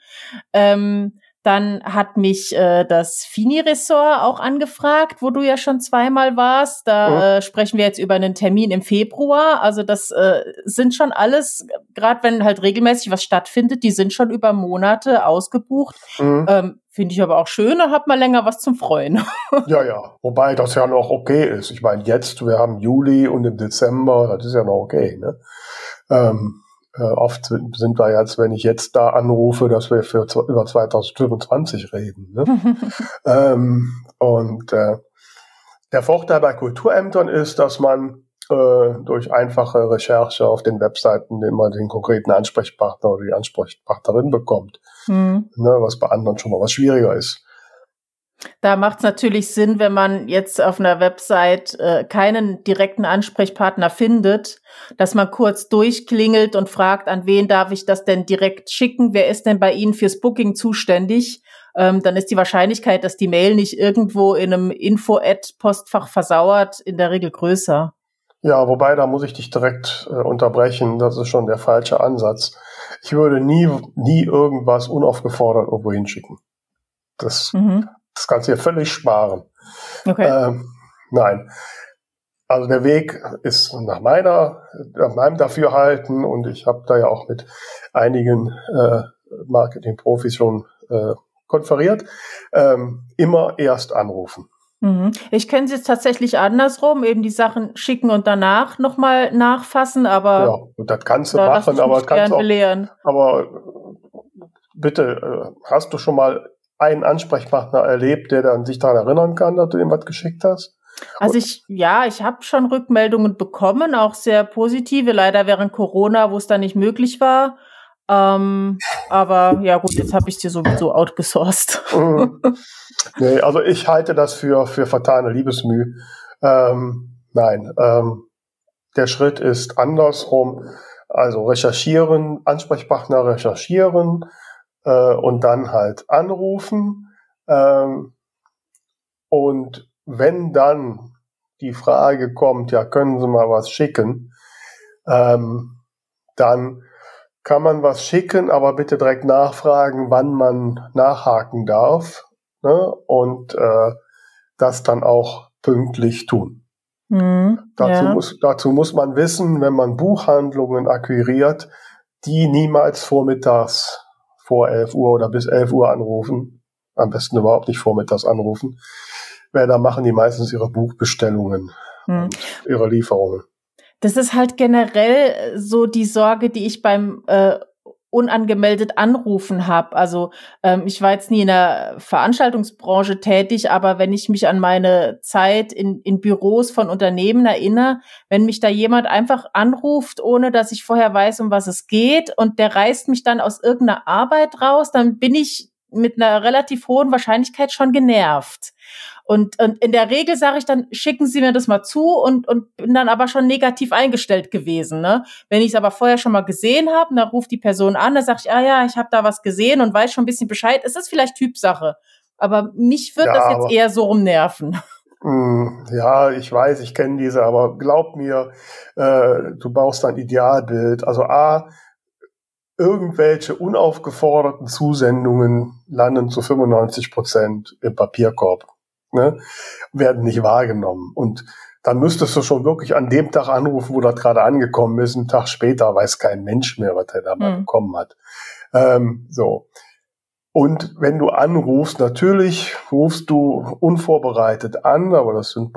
Ähm, dann hat mich äh, das Fini-Ressort auch angefragt, wo du ja schon zweimal warst. Da mhm. äh, sprechen wir jetzt über einen Termin im Februar. Also das äh, sind schon alles, gerade wenn halt regelmäßig was stattfindet, die sind schon über Monate ausgebucht. Mhm. Ähm, Finde ich aber auch schön, da hat man länger was zum Freuen. ja, ja. Wobei das ja noch okay ist. Ich meine, jetzt, wir haben Juli und im Dezember, das ist ja noch okay. Ne? Ähm, äh, oft sind wir jetzt, wenn ich jetzt da anrufe, dass wir für über 2025 reden. Ne? ähm, und äh, der Vorteil bei Kulturämtern ist, dass man äh, durch einfache Recherche auf den Webseiten immer den konkreten Ansprechpartner oder die Ansprechpartnerin bekommt, mhm. ne, was bei anderen schon mal was schwieriger ist. Da macht es natürlich Sinn, wenn man jetzt auf einer Website äh, keinen direkten Ansprechpartner findet, dass man kurz durchklingelt und fragt, an wen darf ich das denn direkt schicken? Wer ist denn bei Ihnen fürs Booking zuständig? Ähm, dann ist die Wahrscheinlichkeit, dass die Mail nicht irgendwo in einem Info-Ad-Postfach versauert, in der Regel größer. Ja, wobei, da muss ich dich direkt äh, unterbrechen. Das ist schon der falsche Ansatz. Ich würde nie, nie irgendwas unaufgefordert irgendwo hinschicken. Das mhm. Das kannst du dir völlig sparen. Okay. Ähm, nein. Also der Weg ist nach meiner, nach meinem Dafürhalten und ich habe da ja auch mit einigen äh, Marketing-Profis schon äh, konferiert, ähm, immer erst anrufen. Mhm. Ich kenne es jetzt tatsächlich andersrum, eben die Sachen schicken und danach nochmal nachfassen, aber. Ja, und das kannst du da machen, aber kannst auch, belehren. Aber bitte, äh, hast du schon mal einen Ansprechpartner erlebt, der dann sich daran erinnern kann, dass du ihm was geschickt hast? Also ich, ja, ich habe schon Rückmeldungen bekommen, auch sehr positive, leider während Corona, wo es dann nicht möglich war. Ähm, aber ja gut, jetzt habe ich dir sowieso outgesourced. Mhm. nee, also ich halte das für, für fatale Liebesmüh. Ähm, nein, ähm, der Schritt ist andersrum. Also recherchieren, Ansprechpartner recherchieren, äh, und dann halt anrufen. Ähm, und wenn dann die Frage kommt, ja, können Sie mal was schicken, ähm, dann kann man was schicken, aber bitte direkt nachfragen, wann man nachhaken darf ne? und äh, das dann auch pünktlich tun. Mhm, dazu, ja. muss, dazu muss man wissen, wenn man Buchhandlungen akquiriert, die niemals vormittags vor 11 Uhr oder bis 11 Uhr anrufen. Am besten überhaupt nicht vormittags anrufen. Weil da machen die meistens ihre Buchbestellungen, hm. ihre Lieferungen. Das ist halt generell so die Sorge, die ich beim äh, unangemeldet anrufen habe. Also ähm, ich war jetzt nie in der Veranstaltungsbranche tätig, aber wenn ich mich an meine Zeit in, in Büros von Unternehmen erinnere, wenn mich da jemand einfach anruft, ohne dass ich vorher weiß, um was es geht, und der reißt mich dann aus irgendeiner Arbeit raus, dann bin ich mit einer relativ hohen Wahrscheinlichkeit schon genervt. Und, und in der Regel sage ich dann, schicken Sie mir das mal zu und, und bin dann aber schon negativ eingestellt gewesen. Ne? Wenn ich es aber vorher schon mal gesehen habe, dann ruft die Person an, dann sage ich, ah ja, ich habe da was gesehen und weiß schon ein bisschen Bescheid. Es ist vielleicht Typsache. Aber mich wird ja, das jetzt eher so rumnerven. Hm, ja, ich weiß, ich kenne diese, aber glaub mir, äh, du baust ein Idealbild. Also A, irgendwelche unaufgeforderten Zusendungen landen zu 95 Prozent im Papierkorb ne, werden nicht wahrgenommen. Und dann müsstest du schon wirklich an dem Tag anrufen, wo das gerade angekommen ist. Einen Tag später weiß kein Mensch mehr, was er da mal mhm. bekommen hat. Ähm, so. Und wenn du anrufst, natürlich rufst du unvorbereitet an, aber das sind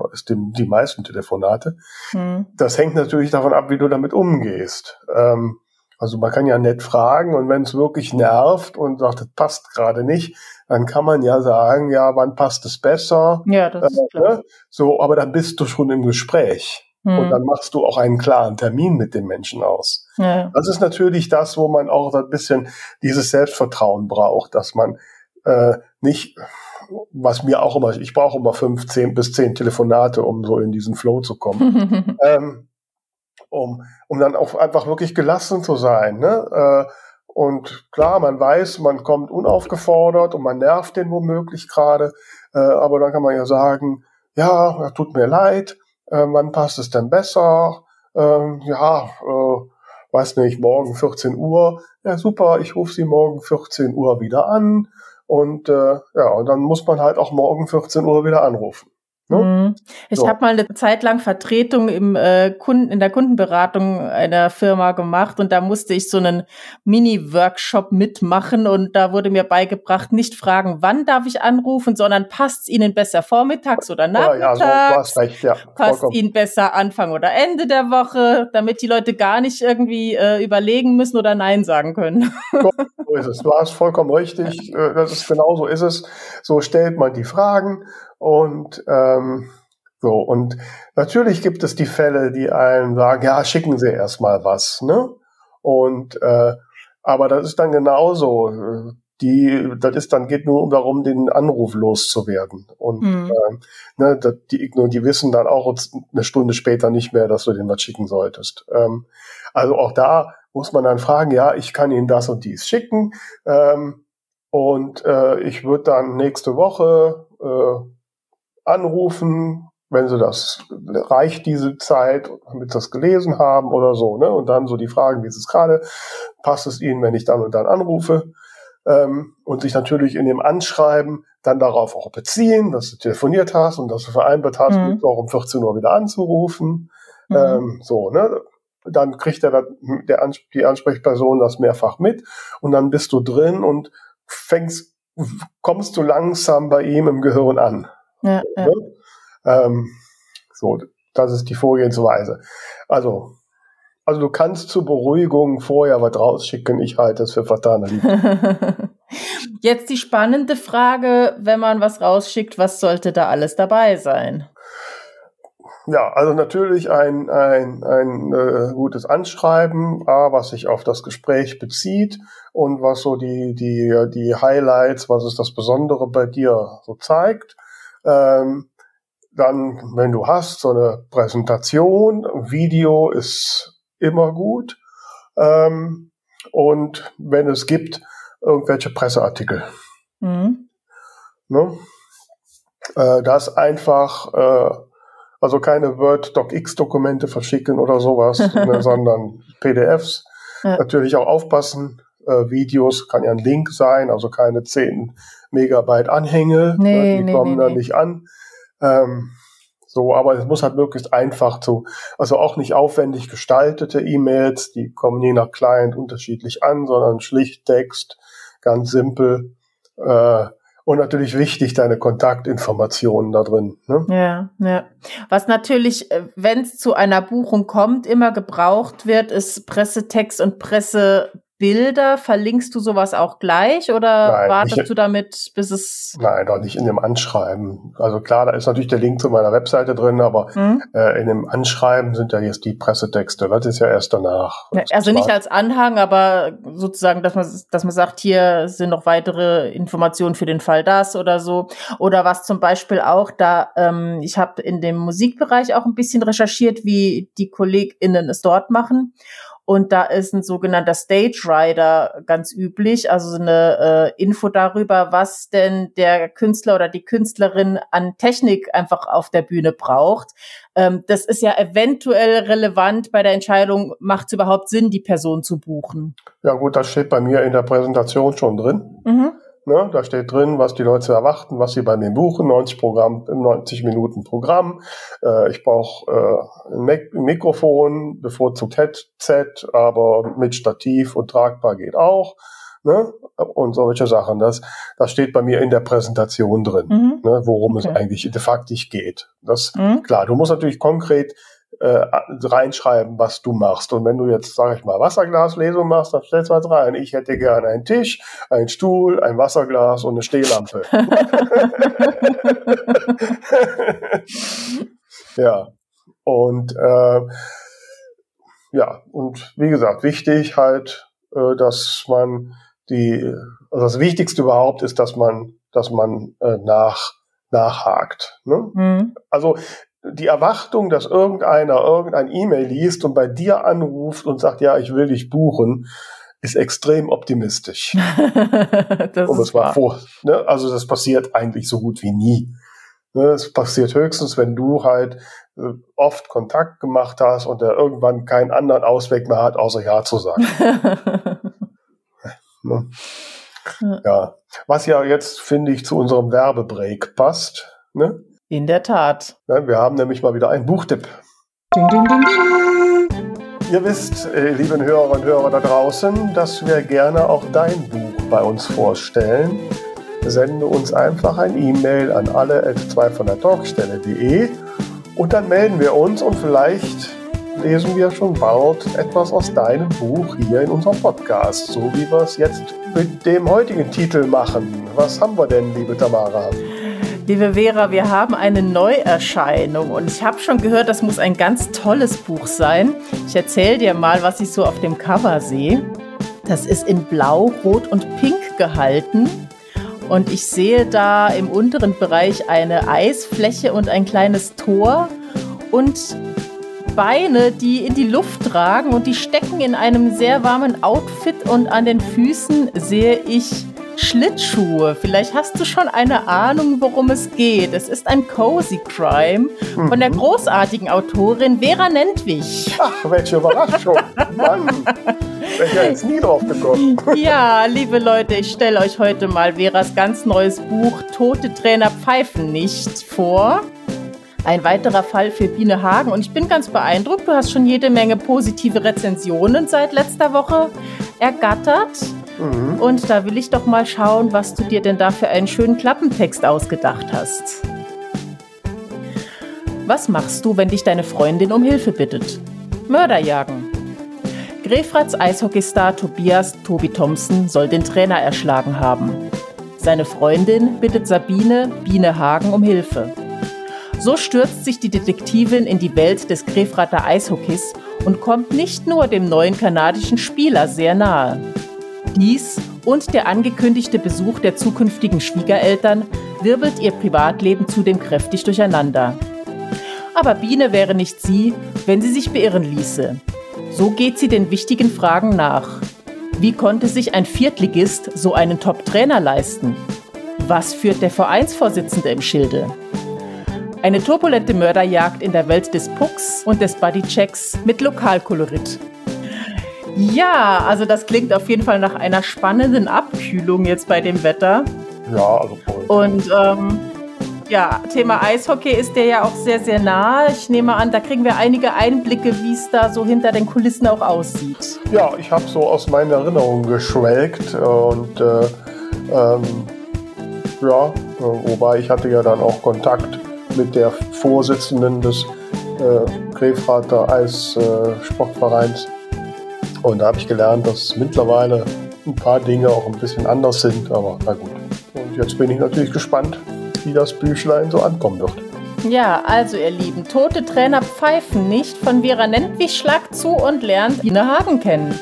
die meisten Telefonate. Mhm. Das hängt natürlich davon ab, wie du damit umgehst. Ähm, also man kann ja nett fragen und wenn es wirklich nervt und sagt, das passt gerade nicht, dann kann man ja sagen, ja, wann passt es besser? Ja, das ist äh, klar. Ne? So, aber dann bist du schon im Gespräch. Hm. Und dann machst du auch einen klaren Termin mit dem Menschen aus. Ja. Das ist natürlich das, wo man auch ein bisschen dieses Selbstvertrauen braucht, dass man äh, nicht, was mir auch immer, ich brauche immer fünf, zehn bis zehn Telefonate, um so in diesen Flow zu kommen. ähm, um, um dann auch einfach wirklich gelassen zu sein. Ne? Äh, Und klar, man weiß, man kommt unaufgefordert und man nervt den womöglich gerade. Äh, aber dann kann man ja sagen, ja, tut mir leid, äh, wann passt es denn besser? Ähm, ja, äh, weiß nicht, morgen 14 Uhr. Ja, super, ich rufe Sie morgen 14 Uhr wieder an. Und äh, ja, und dann muss man halt auch morgen 14 Uhr wieder anrufen. Ne? Mhm. Ich so. habe mal eine Zeit lang Vertretung im äh, Kunden, in der Kundenberatung einer Firma gemacht und da musste ich so einen Mini-Workshop mitmachen und da wurde mir beigebracht, nicht fragen, wann darf ich anrufen, sondern passt es Ihnen besser vormittags oder nachmittags? Ja, so, recht, ja, passt Ihnen besser Anfang oder Ende der Woche, damit die Leute gar nicht irgendwie äh, überlegen müssen oder Nein sagen können. So ist es. Du hast vollkommen richtig. Äh, das ist genau so ist es. So stellt man die Fragen und ähm, so, und natürlich gibt es die Fälle, die einem sagen, ja, schicken Sie erstmal was, ne? Und äh, aber das ist dann genauso. Die, das ist dann geht nur darum, den Anruf loszuwerden. Und mhm. äh, ne, die, die wissen dann auch eine Stunde später nicht mehr, dass du denen was schicken solltest. Ähm, also auch da muss man dann fragen, ja, ich kann Ihnen das und dies schicken. Ähm, und äh, ich würde dann nächste Woche äh, anrufen, wenn sie das reicht diese Zeit, damit sie das gelesen haben oder so, ne? Und dann so die Fragen, wie ist es gerade, passt es ihnen, wenn ich dann und dann anrufe? Ähm, und sich natürlich in dem Anschreiben dann darauf auch beziehen, dass du telefoniert hast und dass du vereinbart hast, mhm. auch um 14 Uhr wieder anzurufen. Mhm. Ähm, so, ne? Dann kriegt der, der, die Ansprechperson das mehrfach mit und dann bist du drin und fängst, kommst du langsam bei ihm im Gehirn an. Ja, ja. Ne? Ähm, so, das ist die Vorgehensweise. Also, also du kannst zur Beruhigung vorher was rausschicken. Ich halte es für fatale Liebe. Jetzt die spannende Frage, wenn man was rausschickt, was sollte da alles dabei sein? Ja, also natürlich ein, ein, ein äh, gutes Anschreiben, A, was sich auf das Gespräch bezieht und was so die, die, die Highlights, was ist das Besondere bei dir so zeigt. Ähm, dann, wenn du hast, so eine Präsentation, Video ist immer gut. Ähm, und wenn es gibt, irgendwelche Presseartikel. Mhm. Ne? Äh, das einfach, äh, also keine Word Docx Dokumente verschicken oder sowas, ne, sondern PDFs. Ja. Natürlich auch aufpassen. Äh, Videos kann ja ein Link sein, also keine 10 Megabyte Anhänge, nee, die nee, kommen nee, dann nicht an. Ähm, so, aber es muss halt möglichst einfach zu, also auch nicht aufwendig gestaltete E-Mails, die kommen je nach Client unterschiedlich an, sondern schlicht Text, ganz simpel. Äh, und natürlich wichtig, deine Kontaktinformationen da drin. Ne? Ja, ja. Was natürlich, äh, wenn es zu einer Buchung kommt, immer gebraucht wird, ist Pressetext und Presse Bilder, verlinkst du sowas auch gleich oder nein, wartest nicht, du damit, bis es. Nein, doch nicht in dem Anschreiben. Also klar, da ist natürlich der Link zu meiner Webseite drin, aber mhm. äh, in dem Anschreiben sind ja jetzt die Pressetexte. Das ist ja erst danach. Ja, also nicht als Anhang, aber sozusagen, dass man, dass man sagt, hier sind noch weitere Informationen für den Fall das oder so. Oder was zum Beispiel auch da, ähm, ich habe in dem Musikbereich auch ein bisschen recherchiert, wie die KollegInnen es dort machen. Und da ist ein sogenannter Stage Rider ganz üblich, also eine äh, Info darüber, was denn der Künstler oder die Künstlerin an Technik einfach auf der Bühne braucht. Ähm, das ist ja eventuell relevant bei der Entscheidung, macht es überhaupt Sinn, die Person zu buchen? Ja gut, das steht bei mir in der Präsentation schon drin. Mhm. Ne, da steht drin, was die Leute erwarten, was sie bei mir buchen. 90 Programm, 90 Minuten Programm. Äh, ich brauche äh, ein, Mikrofon, bevorzugt Headset, aber mit Stativ und tragbar geht auch. Ne? Und solche Sachen. Das, das steht bei mir in der Präsentation drin, mhm. ne, worum okay. es eigentlich de facto geht. Das, mhm. klar, du musst natürlich konkret äh, reinschreiben, was du machst. Und wenn du jetzt, sage ich mal, Wasserglaslesung machst, dann stellst du was rein. Ich hätte gerne einen Tisch, einen Stuhl, ein Wasserglas und eine Stehlampe. ja. Und äh, ja, und wie gesagt, wichtig halt, äh, dass man die, also das Wichtigste überhaupt ist, dass man, dass man äh, nach nachhakt. Ne? Mhm. Also die Erwartung, dass irgendeiner irgendein E-Mail liest und bei dir anruft und sagt, ja, ich will dich buchen, ist extrem optimistisch. das Und das war vor, ne? also das passiert eigentlich so gut wie nie. Ne? Es passiert höchstens, wenn du halt äh, oft Kontakt gemacht hast und er irgendwann keinen anderen Ausweg mehr hat, außer Ja zu sagen. ne? Ja, was ja jetzt, finde ich, zu unserem Werbebreak passt. Ne? In der Tat. Ja, wir haben nämlich mal wieder einen Buchtipp. Ding, ding, ding, ding. Ihr wisst, äh, lieben Hörer und Hörer da draußen, dass wir gerne auch dein Buch bei uns vorstellen. Sende uns einfach ein E-Mail an alle 2 von der Talkstelle.de und dann melden wir uns und vielleicht lesen wir schon bald etwas aus deinem Buch hier in unserem Podcast, so wie wir es jetzt mit dem heutigen Titel machen. Was haben wir denn, liebe Tamara? Liebe Vera, wir haben eine Neuerscheinung und ich habe schon gehört, das muss ein ganz tolles Buch sein. Ich erzähle dir mal, was ich so auf dem Cover sehe. Das ist in Blau, Rot und Pink gehalten. Und ich sehe da im unteren Bereich eine Eisfläche und ein kleines Tor und Beine, die in die Luft tragen und die stecken in einem sehr warmen Outfit und an den Füßen sehe ich Schlittschuhe. Vielleicht hast du schon eine Ahnung, worum es geht. Es ist ein Cozy Crime von der mhm. großartigen Autorin Vera Nentwich. Ach, welche Überraschung. Mann, wäre ich ja jetzt nie drauf gekommen. ja, liebe Leute, ich stelle euch heute mal Veras ganz neues Buch Tote Trainer pfeifen nicht vor. Ein weiterer Fall für Biene Hagen. Und ich bin ganz beeindruckt. Du hast schon jede Menge positive Rezensionen seit letzter Woche ergattert. Mhm. Und da will ich doch mal schauen, was du dir denn da für einen schönen Klappentext ausgedacht hast. Was machst du, wenn dich deine Freundin um Hilfe bittet? Mörder jagen. Grefrats Eishockeystar Tobias Tobi Thompson soll den Trainer erschlagen haben. Seine Freundin bittet Sabine Biene Hagen um Hilfe. So stürzt sich die Detektivin in die Welt des Grefrater Eishockeys und kommt nicht nur dem neuen kanadischen Spieler sehr nahe. Dies und der angekündigte Besuch der zukünftigen Schwiegereltern wirbelt ihr Privatleben zudem kräftig durcheinander. Aber Biene wäre nicht sie, wenn sie sich beirren ließe. So geht sie den wichtigen Fragen nach. Wie konnte sich ein Viertligist so einen Top-Trainer leisten? Was führt der Vereinsvorsitzende im Schilde? Eine turbulente Mörderjagd in der Welt des Pucks und des Bodychecks mit Lokalkolorit. Ja, also das klingt auf jeden Fall nach einer spannenden Abkühlung jetzt bei dem Wetter. Ja, also voll. Und ähm, ja, Thema Eishockey ist der ja auch sehr, sehr nah. Ich nehme an, da kriegen wir einige Einblicke, wie es da so hinter den Kulissen auch aussieht. Ja, ich habe so aus meinen Erinnerungen geschwelgt und äh, ähm, ja, wobei ich hatte ja dann auch Kontakt mit der Vorsitzenden des äh, Grefrater Eissportvereins. Äh, und da habe ich gelernt, dass mittlerweile ein paar Dinge auch ein bisschen anders sind, aber na gut. Und jetzt bin ich natürlich gespannt, wie das Büchlein so ankommen wird. Ja, also ihr Lieben, tote Trainer pfeifen nicht von Vera Nentwich schlag zu und lernt Ine Hagen kennen.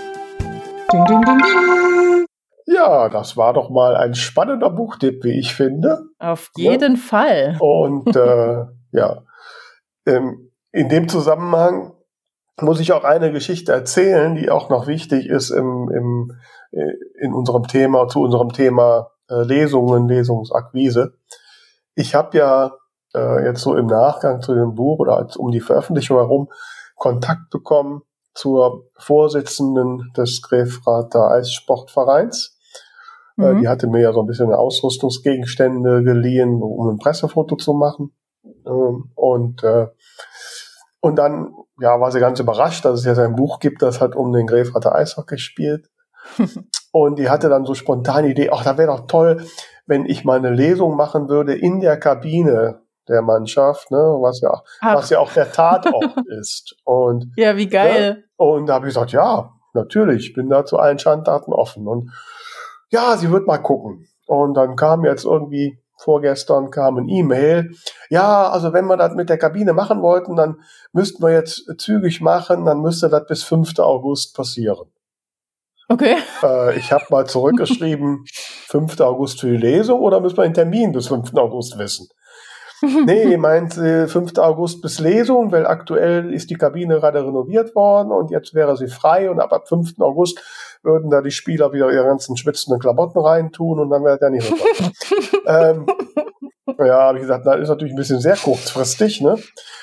Ding, ding, ding, ding. Ja, das war doch mal ein spannender Buchtipp, wie ich finde. Auf jeden ja. Fall. Und äh, ja, ähm, in dem Zusammenhang muss ich auch eine Geschichte erzählen, die auch noch wichtig ist im, im, äh, in unserem Thema, zu unserem Thema äh, Lesungen, Lesungsakquise. Ich habe ja äh, jetzt so im Nachgang zu dem Buch oder als, um die Veröffentlichung herum Kontakt bekommen zur Vorsitzenden des Grefrater Eissportvereins. Äh, mhm. die hatte mir ja so ein bisschen Ausrüstungsgegenstände geliehen, um ein Pressefoto zu machen. Ähm, und äh, und dann ja, war sie ganz überrascht, dass es jetzt ein Buch gibt, das hat um den Grefrater Eishockey spielt. und die hatte dann so spontan die Idee, ach, da wäre doch toll, wenn ich mal eine Lesung machen würde in der Kabine der Mannschaft, ne, was ja, was ja auch der Tatort ist. Und ja, wie geil. Ne, und da habe ich gesagt, ja, natürlich, ich bin da zu allen Schandtaten offen. Und ja, sie wird mal gucken. Und dann kam jetzt irgendwie vorgestern kam ein E-Mail. Ja, also wenn wir das mit der Kabine machen wollten, dann müssten wir jetzt zügig machen, dann müsste das bis 5. August passieren. Okay. Äh, ich habe mal zurückgeschrieben, 5. August für die Lesung oder müssen wir den Termin bis 5. August wissen? nee, meint äh, 5. August bis Lesung, weil aktuell ist die Kabine gerade renoviert worden und jetzt wäre sie frei und ab, ab 5. August würden da die Spieler wieder ihre ganzen schwitzenden Klamotten reintun und dann wäre der nicht ähm, ja, habe ich gesagt, das ist natürlich ein bisschen sehr kurzfristig, ne?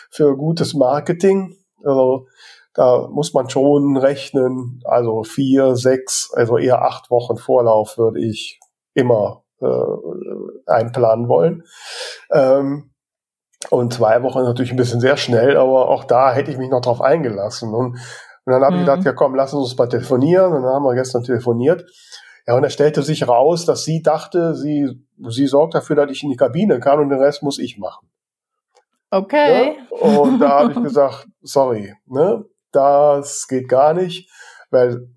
Für gutes Marketing. Also da muss man schon rechnen, also vier, sechs, also eher acht Wochen Vorlauf würde ich immer äh, einplanen wollen. Ähm, und zwei Wochen natürlich ein bisschen sehr schnell, aber auch da hätte ich mich noch drauf eingelassen. Und, und dann habe mhm. ich gedacht, ja komm, lass uns mal telefonieren. Und dann haben wir gestern telefoniert. Ja, und er stellte sich raus, dass sie dachte, sie, sie sorgt dafür, dass ich in die Kabine kann und den Rest muss ich machen. Okay. Ja? Und da habe ich gesagt, sorry, ne? Das geht gar nicht, weil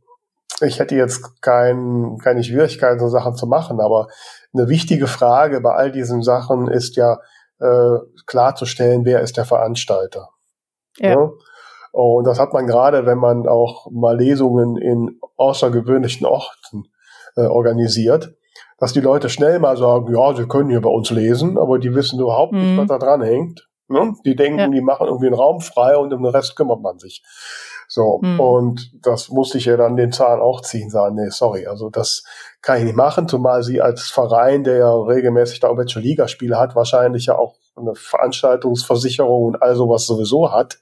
ich hätte jetzt kein, keine Schwierigkeiten, so Sachen zu machen, aber eine wichtige Frage bei all diesen Sachen ist ja äh, klarzustellen, wer ist der Veranstalter. Ja. ja? Und das hat man gerade, wenn man auch mal Lesungen in außergewöhnlichen Orten äh, organisiert, dass die Leute schnell mal sagen, ja, sie können hier bei uns lesen, aber die wissen überhaupt mhm. nicht, was da dran hängt. Ne? Die denken, ja. die machen irgendwie einen Raum frei und um den Rest kümmert man sich. So, mhm. und das musste ich ja dann den Zahn auch ziehen, sagen, nee, sorry, also das kann ich nicht machen, zumal sie als Verein, der ja regelmäßig da irgendwelche Ligaspiele hat, wahrscheinlich ja auch eine Veranstaltungsversicherung und all sowas sowieso hat.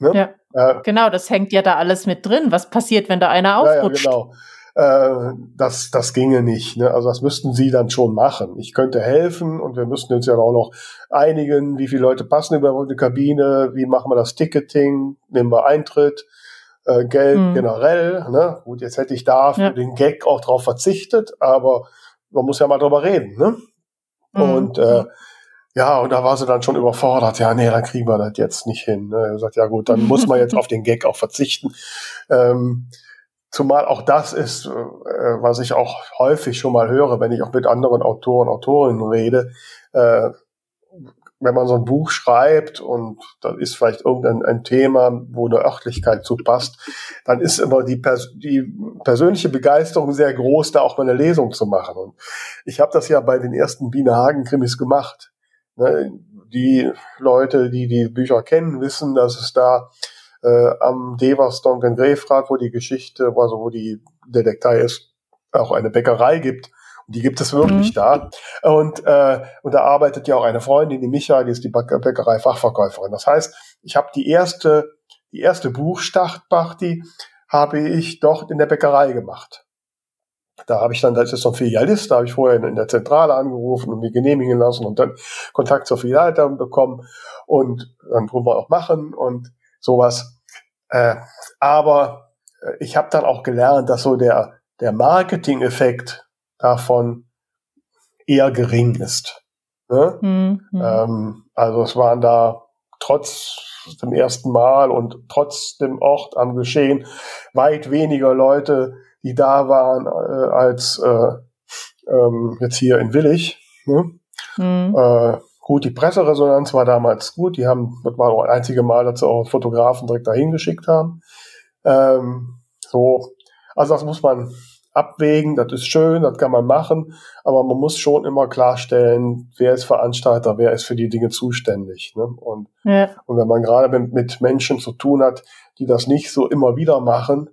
Ne? Ja, äh, genau, das hängt ja da alles mit drin. Was passiert, wenn da einer ausrutscht? Ja, ja, genau äh, das, das ginge nicht. Ne? Also das müssten sie dann schon machen. Ich könnte helfen und wir müssten uns ja auch noch einigen, wie viele Leute passen über die Kabine, wie machen wir das Ticketing, nehmen wir Eintritt, äh, Geld mhm. generell. Ne? Gut, jetzt hätte ich da für ja. den Gag auch drauf verzichtet, aber man muss ja mal drüber reden. Ne? Mhm. Und äh, ja, und da war sie dann schon überfordert. Ja, nee, dann kriegen wir das jetzt nicht hin. Ne? Er sagt, ja gut, dann muss man jetzt auf den Gag auch verzichten. Ähm, Zumal auch das ist, äh, was ich auch häufig schon mal höre, wenn ich auch mit anderen Autoren, Autorinnen rede, äh, wenn man so ein Buch schreibt und dann ist vielleicht irgendein ein Thema, wo eine Örtlichkeit zu passt, dann ist immer die, Pers die persönliche Begeisterung sehr groß, da auch mal eine Lesung zu machen. Und ich habe das ja bei den ersten Biene Hagen-Krimis gemacht. Ne? Die Leute, die die Bücher kennen, wissen, dass es da äh, am Devastonk in Grefrath, wo die Geschichte, also wo die Detektei ist, auch eine Bäckerei gibt. Und die gibt es wirklich mhm. da. Und, äh, und da arbeitet ja auch eine Freundin, die Micha, die ist die Bäckerei-Fachverkäuferin. Das heißt, ich habe die erste, die erste Buchstartparty habe ich dort in der Bäckerei gemacht. Da habe ich dann, das ist so ein Filialist, da habe ich vorher in, der Zentrale angerufen und mir genehmigen lassen und dann Kontakt zur Filialleiterin bekommen und dann wir auch machen und sowas. Äh, aber äh, ich habe dann auch gelernt, dass so der, der Marketing-Effekt davon eher gering ist. Ne? Mhm. Ähm, also es waren da trotz dem ersten Mal und trotz dem Ort am Geschehen weit weniger Leute, die da waren, äh, als äh, ähm, jetzt hier in Willig. Ne? Mhm. Äh, Gut, die Presseresonanz war damals gut. Die haben, das war auch ein einzige Mal, dass sie auch Fotografen direkt dahin geschickt haben. Ähm, so, also das muss man abwägen. Das ist schön, das kann man machen, aber man muss schon immer klarstellen, wer ist Veranstalter, wer ist für die Dinge zuständig. Ne? Und, ja. und wenn man gerade mit, mit Menschen zu tun hat, die das nicht so immer wieder machen,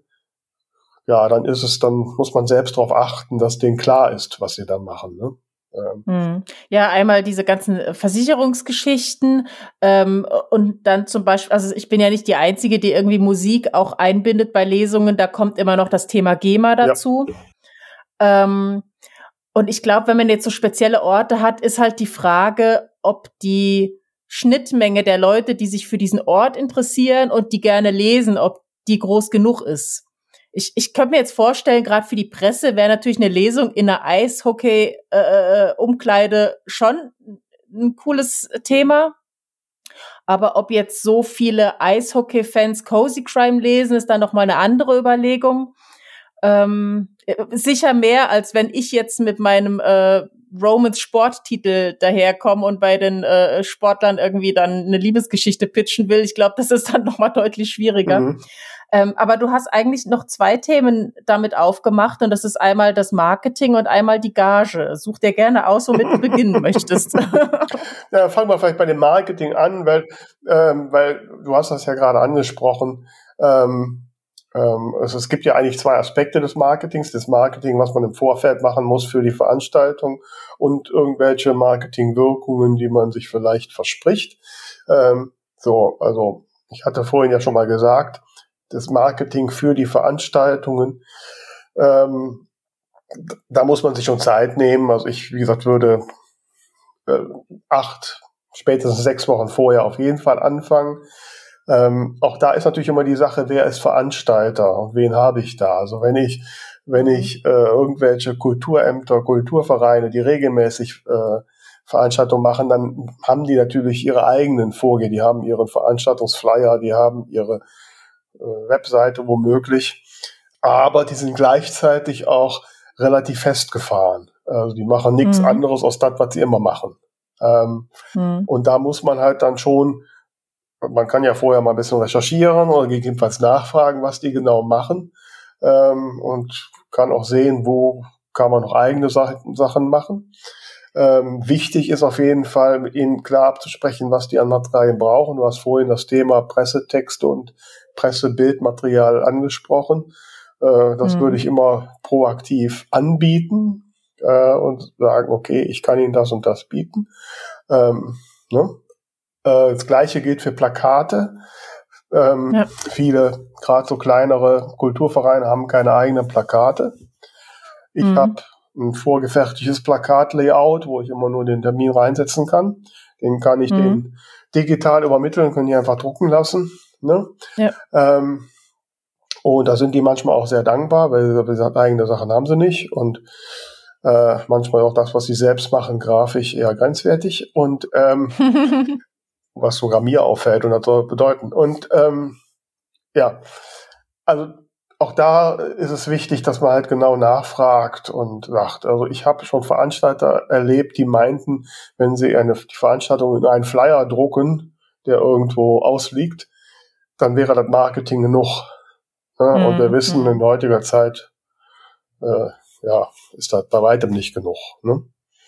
ja, dann ist es, dann muss man selbst darauf achten, dass denen klar ist, was sie da machen. Ne? Ähm. Hm. Ja, einmal diese ganzen äh, Versicherungsgeschichten ähm, und dann zum Beispiel, also ich bin ja nicht die Einzige, die irgendwie Musik auch einbindet bei Lesungen, da kommt immer noch das Thema GEMA dazu. Ja. Ähm, und ich glaube, wenn man jetzt so spezielle Orte hat, ist halt die Frage, ob die Schnittmenge der Leute, die sich für diesen Ort interessieren und die gerne lesen, ob die groß genug ist ich, ich könnte mir jetzt vorstellen, gerade für die Presse wäre natürlich eine Lesung in einer Eishockey-Umkleide äh, äh schon ein cooles Thema. Aber ob jetzt so viele Eishockey-Fans Cozy Crime lesen, ist dann noch mal eine andere Überlegung. Ähm, sicher mehr, als wenn ich jetzt mit meinem äh, Romans Sporttitel daherkomme und bei den äh, Sportlern irgendwie dann eine Liebesgeschichte pitchen will. Ich glaube, das ist dann noch mal deutlich schwieriger. Mhm. Ähm, aber du hast eigentlich noch zwei Themen damit aufgemacht und das ist einmal das Marketing und einmal die Gage. Such dir gerne aus, womit du beginnen möchtest. ja, fangen wir vielleicht bei dem Marketing an, weil, ähm, weil du hast das ja gerade angesprochen. Ähm, also es gibt ja eigentlich zwei Aspekte des Marketings. Das Marketing, was man im Vorfeld machen muss für die Veranstaltung und irgendwelche Marketingwirkungen, die man sich vielleicht verspricht. Ähm, so, also ich hatte vorhin ja schon mal gesagt, das Marketing für die Veranstaltungen, ähm, da muss man sich schon Zeit nehmen. Also ich, wie gesagt, würde äh, acht, spätestens sechs Wochen vorher auf jeden Fall anfangen. Ähm, auch da ist natürlich immer die Sache, wer ist Veranstalter und wen habe ich da. Also wenn ich, wenn ich äh, irgendwelche Kulturämter, Kulturvereine, die regelmäßig äh, Veranstaltungen machen, dann haben die natürlich ihre eigenen Vorgehen. Die haben ihren Veranstaltungsflyer, die haben ihre äh, Webseite womöglich, aber die sind gleichzeitig auch relativ festgefahren. Also die machen nichts mhm. anderes aus das, was sie immer machen. Ähm, mhm. Und da muss man halt dann schon man kann ja vorher mal ein bisschen recherchieren oder gegebenenfalls nachfragen, was die genau machen ähm, und kann auch sehen, wo kann man noch eigene Sachen machen. Ähm, wichtig ist auf jeden Fall, mit ihnen klar abzusprechen, was die an Materialien brauchen. Du hast vorhin das Thema Pressetexte und Pressebildmaterial angesprochen. Äh, das mhm. würde ich immer proaktiv anbieten äh, und sagen, okay, ich kann Ihnen das und das bieten. Ähm, ne? Äh, das gleiche gilt für Plakate. Ähm, ja. Viele, gerade so kleinere Kulturvereine, haben keine eigenen Plakate. Ich mhm. habe ein vorgefertigtes Plakatlayout, wo ich immer nur den Termin reinsetzen kann. Den kann ich mhm. den digital übermitteln, können die einfach drucken lassen. Ne? Ja. Ähm, und da sind die manchmal auch sehr dankbar, weil wie gesagt, eigene Sachen haben sie nicht. Und äh, manchmal auch das, was sie selbst machen, grafisch eher grenzwertig. Und ähm, was sogar mir auffällt und das soll bedeuten. Und ähm, ja, also auch da ist es wichtig, dass man halt genau nachfragt und sagt. Also ich habe schon Veranstalter erlebt, die meinten, wenn sie eine die Veranstaltung in einen Flyer drucken, der irgendwo ausliegt, dann wäre das Marketing genug. Ne? Mhm. Und wir wissen, mhm. in heutiger Zeit äh, ja, ist das bei weitem nicht genug. Ne?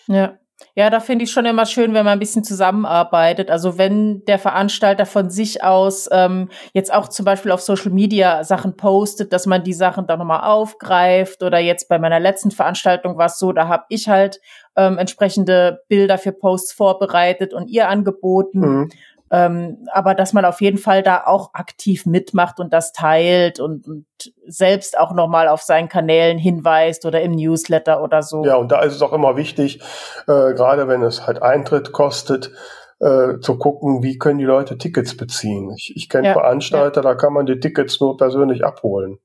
Ja. Ja, da finde ich schon immer schön, wenn man ein bisschen zusammenarbeitet. Also wenn der Veranstalter von sich aus ähm, jetzt auch zum Beispiel auf Social Media Sachen postet, dass man die Sachen dann nochmal aufgreift. Oder jetzt bei meiner letzten Veranstaltung war es so, da habe ich halt ähm, entsprechende Bilder für Posts vorbereitet und ihr angeboten. Mhm. Ähm, aber dass man auf jeden Fall da auch aktiv mitmacht und das teilt und, und selbst auch nochmal auf seinen Kanälen hinweist oder im Newsletter oder so. Ja, und da ist es auch immer wichtig, äh, gerade wenn es halt Eintritt kostet, äh, zu gucken, wie können die Leute Tickets beziehen. Ich, ich kenne ja, Veranstalter, ja. da kann man die Tickets nur persönlich abholen.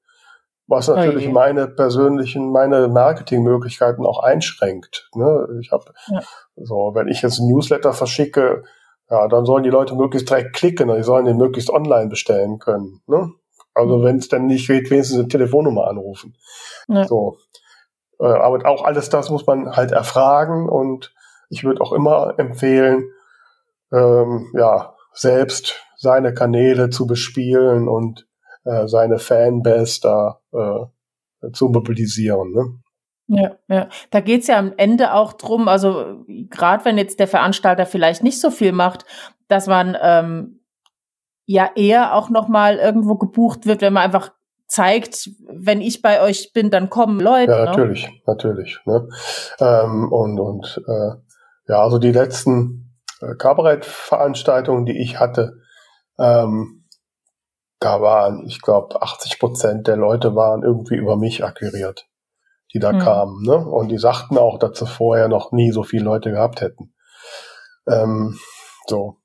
Was natürlich okay. meine persönlichen, meine Marketingmöglichkeiten auch einschränkt. Ne? Ich habe ja. so, wenn ich jetzt ein Newsletter verschicke, ja, dann sollen die Leute möglichst direkt klicken, die sollen den möglichst online bestellen können. Ne? Also mhm. wenn es dann nicht geht, wenigstens eine Telefonnummer anrufen. Ja. So. Äh, aber auch alles das muss man halt erfragen und ich würde auch immer empfehlen, ähm, ja, selbst seine Kanäle zu bespielen und äh, seine Fanbase da äh, zu mobilisieren. Ne? Ja, ja. Da geht's ja am Ende auch drum, also gerade wenn jetzt der Veranstalter vielleicht nicht so viel macht, dass man ähm, ja eher auch nochmal irgendwo gebucht wird, wenn man einfach zeigt, wenn ich bei euch bin, dann kommen Leute. Ja, ne? natürlich, ne? natürlich. Ne? Ähm, und und äh, ja, also die letzten äh, Kabarettveranstaltungen, die ich hatte, ähm, da waren, ich glaube, 80 Prozent der Leute waren irgendwie über mich akquiriert die da mhm. kamen. Ne? Und die sagten auch, dass sie vorher noch nie so viele Leute gehabt hätten. Ähm, so.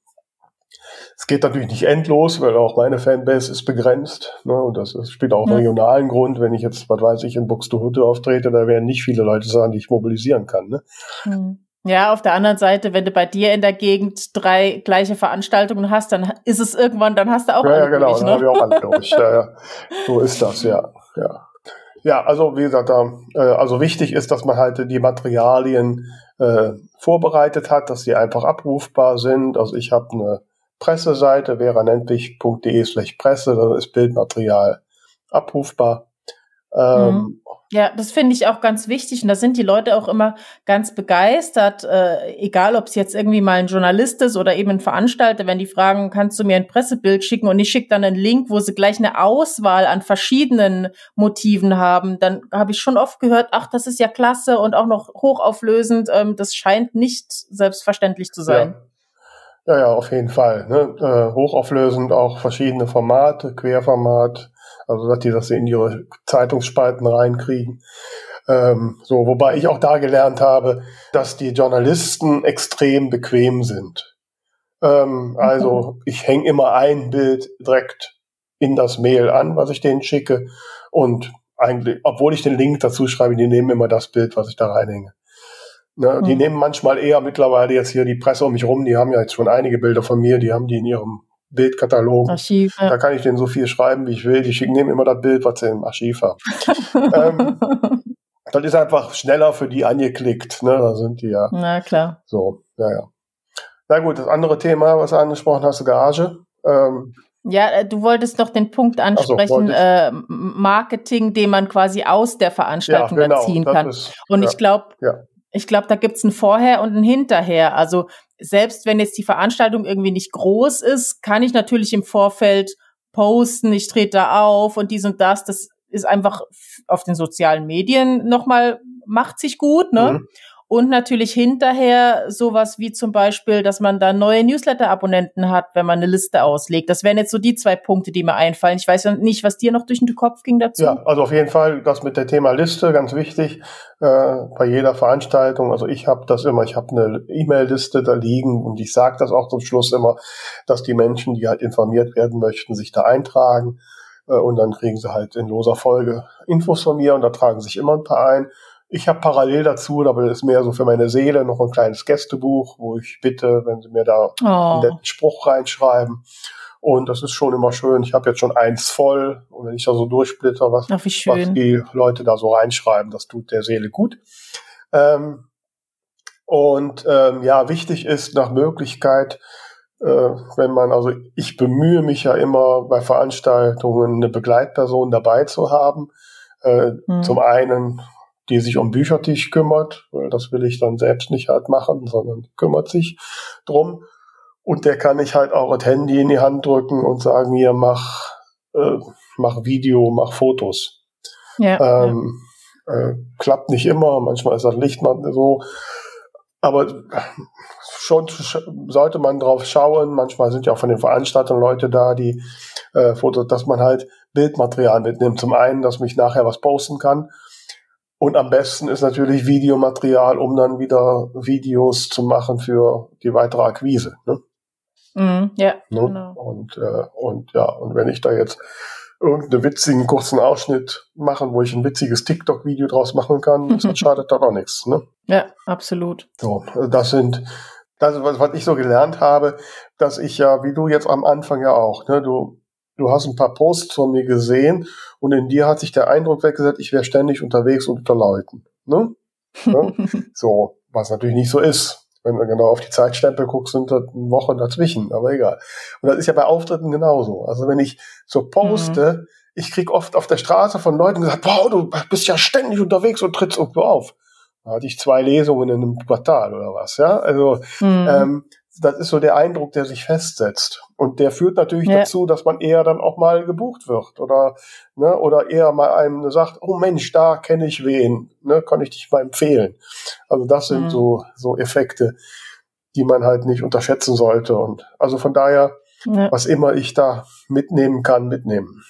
Es geht natürlich nicht endlos, weil auch meine Fanbase ist begrenzt. Ne? Und das, das spielt auch einen regionalen Grund. Wenn ich jetzt, was weiß ich, in Buxtehude auftrete, da werden nicht viele Leute sagen, die ich mobilisieren kann. Ne? Mhm. Ja, auf der anderen Seite, wenn du bei dir in der Gegend drei gleiche Veranstaltungen hast, dann ist es irgendwann, dann hast du auch ja, alle ja, genau, durch. Ne? Dann habe ich auch alle durch. ja, ja. So ist das, ja. ja. Ja, also wie gesagt, da, äh, also wichtig ist, dass man halt die Materialien äh, vorbereitet hat, dass sie einfach abrufbar sind. Also ich habe eine Presseseite, veranentwich.de slash Presse, da ist Bildmaterial abrufbar. Ähm, mhm. Ja, das finde ich auch ganz wichtig und da sind die Leute auch immer ganz begeistert, äh, egal ob es jetzt irgendwie mal ein Journalist ist oder eben ein Veranstalter, wenn die fragen, kannst du mir ein Pressebild schicken und ich schicke dann einen Link, wo sie gleich eine Auswahl an verschiedenen Motiven haben, dann habe ich schon oft gehört, ach, das ist ja klasse und auch noch hochauflösend, ähm, das scheint nicht selbstverständlich zu sein. Ja, ja, ja auf jeden Fall. Ne? Äh, hochauflösend auch verschiedene Formate, Querformat, also dass die das in ihre Zeitungsspalten reinkriegen. Ähm, so, wobei ich auch da gelernt habe, dass die Journalisten extrem bequem sind. Ähm, also ich hänge immer ein Bild direkt in das Mail an, was ich denen schicke. Und eigentlich, obwohl ich den Link dazu schreibe, die nehmen immer das Bild, was ich da reinhänge. Ne, mhm. Die nehmen manchmal eher mittlerweile jetzt hier die Presse um mich rum, die haben ja jetzt schon einige Bilder von mir, die haben die in ihrem Bildkatalog. Archiv, ja. Da kann ich denen so viel schreiben, wie ich will. Die schicken nehmen immer das Bild, was sie im Archiv haben. ähm, das ist einfach schneller für die angeklickt. Ne? Da sind die ja. Na klar. So, ja, ja. Na gut, das andere Thema, was du angesprochen hast, Gage. Ähm, ja, äh, du wolltest noch den Punkt ansprechen, so, äh, Marketing, den man quasi aus der Veranstaltung ja, genau, ziehen kann. Ist, Und ja, ich glaube, ja. ich glaube, da gibt's ein Vorher und ein Hinterher. Also selbst wenn jetzt die Veranstaltung irgendwie nicht groß ist, kann ich natürlich im Vorfeld posten, ich trete da auf und dies und das. Das ist einfach auf den sozialen Medien nochmal, macht sich gut, ne? Mhm. Und natürlich hinterher sowas wie zum Beispiel, dass man da neue Newsletter-Abonnenten hat, wenn man eine Liste auslegt. Das wären jetzt so die zwei Punkte, die mir einfallen. Ich weiß nicht, was dir noch durch den Kopf ging dazu. Ja, also auf jeden Fall das mit der Thema Liste, ganz wichtig, äh, bei jeder Veranstaltung. Also ich habe das immer, ich habe eine E-Mail-Liste da liegen und ich sage das auch zum Schluss immer, dass die Menschen, die halt informiert werden möchten, sich da eintragen äh, und dann kriegen sie halt in loser Folge Infos von mir und da tragen sich immer ein paar ein. Ich habe parallel dazu, aber das ist mehr so für meine Seele, noch ein kleines Gästebuch, wo ich bitte, wenn Sie mir da oh. einen netten Spruch reinschreiben. Und das ist schon immer schön. Ich habe jetzt schon eins voll. Und wenn ich da so durchsplitter, was, Ach, was die Leute da so reinschreiben, das tut der Seele gut. Ähm, und ähm, ja, wichtig ist nach Möglichkeit, äh, wenn man, also ich bemühe mich ja immer bei Veranstaltungen eine Begleitperson dabei zu haben. Äh, hm. Zum einen die sich um Büchertisch kümmert, weil das will ich dann selbst nicht halt machen, sondern kümmert sich drum. Und der kann ich halt auch das Handy in die Hand drücken und sagen, hier mach, äh, mach Video, mach Fotos. Ja, ähm, ja. Äh, klappt nicht immer, manchmal ist das Licht mal so, aber schon sollte man drauf schauen. Manchmal sind ja auch von den Veranstaltern Leute da, die äh, Fotos, dass man halt Bildmaterial mitnimmt. Zum einen, dass mich nachher was posten kann und am besten ist natürlich Videomaterial, um dann wieder Videos zu machen für die weitere Akquise. Ne? Mm, ja, ne? genau. Und, äh, und ja, und wenn ich da jetzt irgendeinen witzigen kurzen Ausschnitt machen, wo ich ein witziges TikTok-Video draus machen kann, das schadet da doch nichts. Ne? Ja, absolut. So, das sind das, ist was, was ich so gelernt habe, dass ich ja, wie du jetzt am Anfang ja auch, ne, du du hast ein paar Posts von mir gesehen und in dir hat sich der Eindruck weggesetzt, ich wäre ständig unterwegs und unter Leuten. Ne? ne? so, was natürlich nicht so ist. Wenn du genau auf die Zeitstempel guckst, sind da Wochen dazwischen, aber egal. Und das ist ja bei Auftritten genauso. Also wenn ich so poste, mhm. ich krieg oft auf der Straße von Leuten gesagt, wow, du bist ja ständig unterwegs und trittst irgendwo auf. Da hatte ich zwei Lesungen in einem Quartal oder was, ja. Also mhm. ähm, das ist so der Eindruck, der sich festsetzt. Und der führt natürlich ja. dazu, dass man eher dann auch mal gebucht wird oder, ne, oder eher mal einem sagt, oh Mensch, da kenne ich wen, ne, kann ich dich mal empfehlen. Also das sind mhm. so, so Effekte, die man halt nicht unterschätzen sollte. Und also von daher, ja. was immer ich da mitnehmen kann, mitnehmen.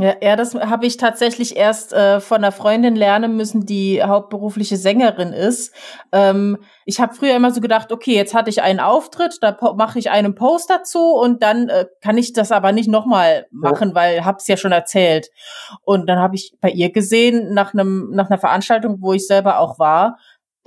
Ja, ja, das habe ich tatsächlich erst äh, von einer Freundin lernen müssen, die hauptberufliche Sängerin ist. Ähm, ich habe früher immer so gedacht, okay, jetzt hatte ich einen Auftritt, da mache ich einen Post dazu und dann äh, kann ich das aber nicht nochmal machen, weil hab's ja schon erzählt. Und dann habe ich bei ihr gesehen, nach einem nach einer Veranstaltung, wo ich selber auch war,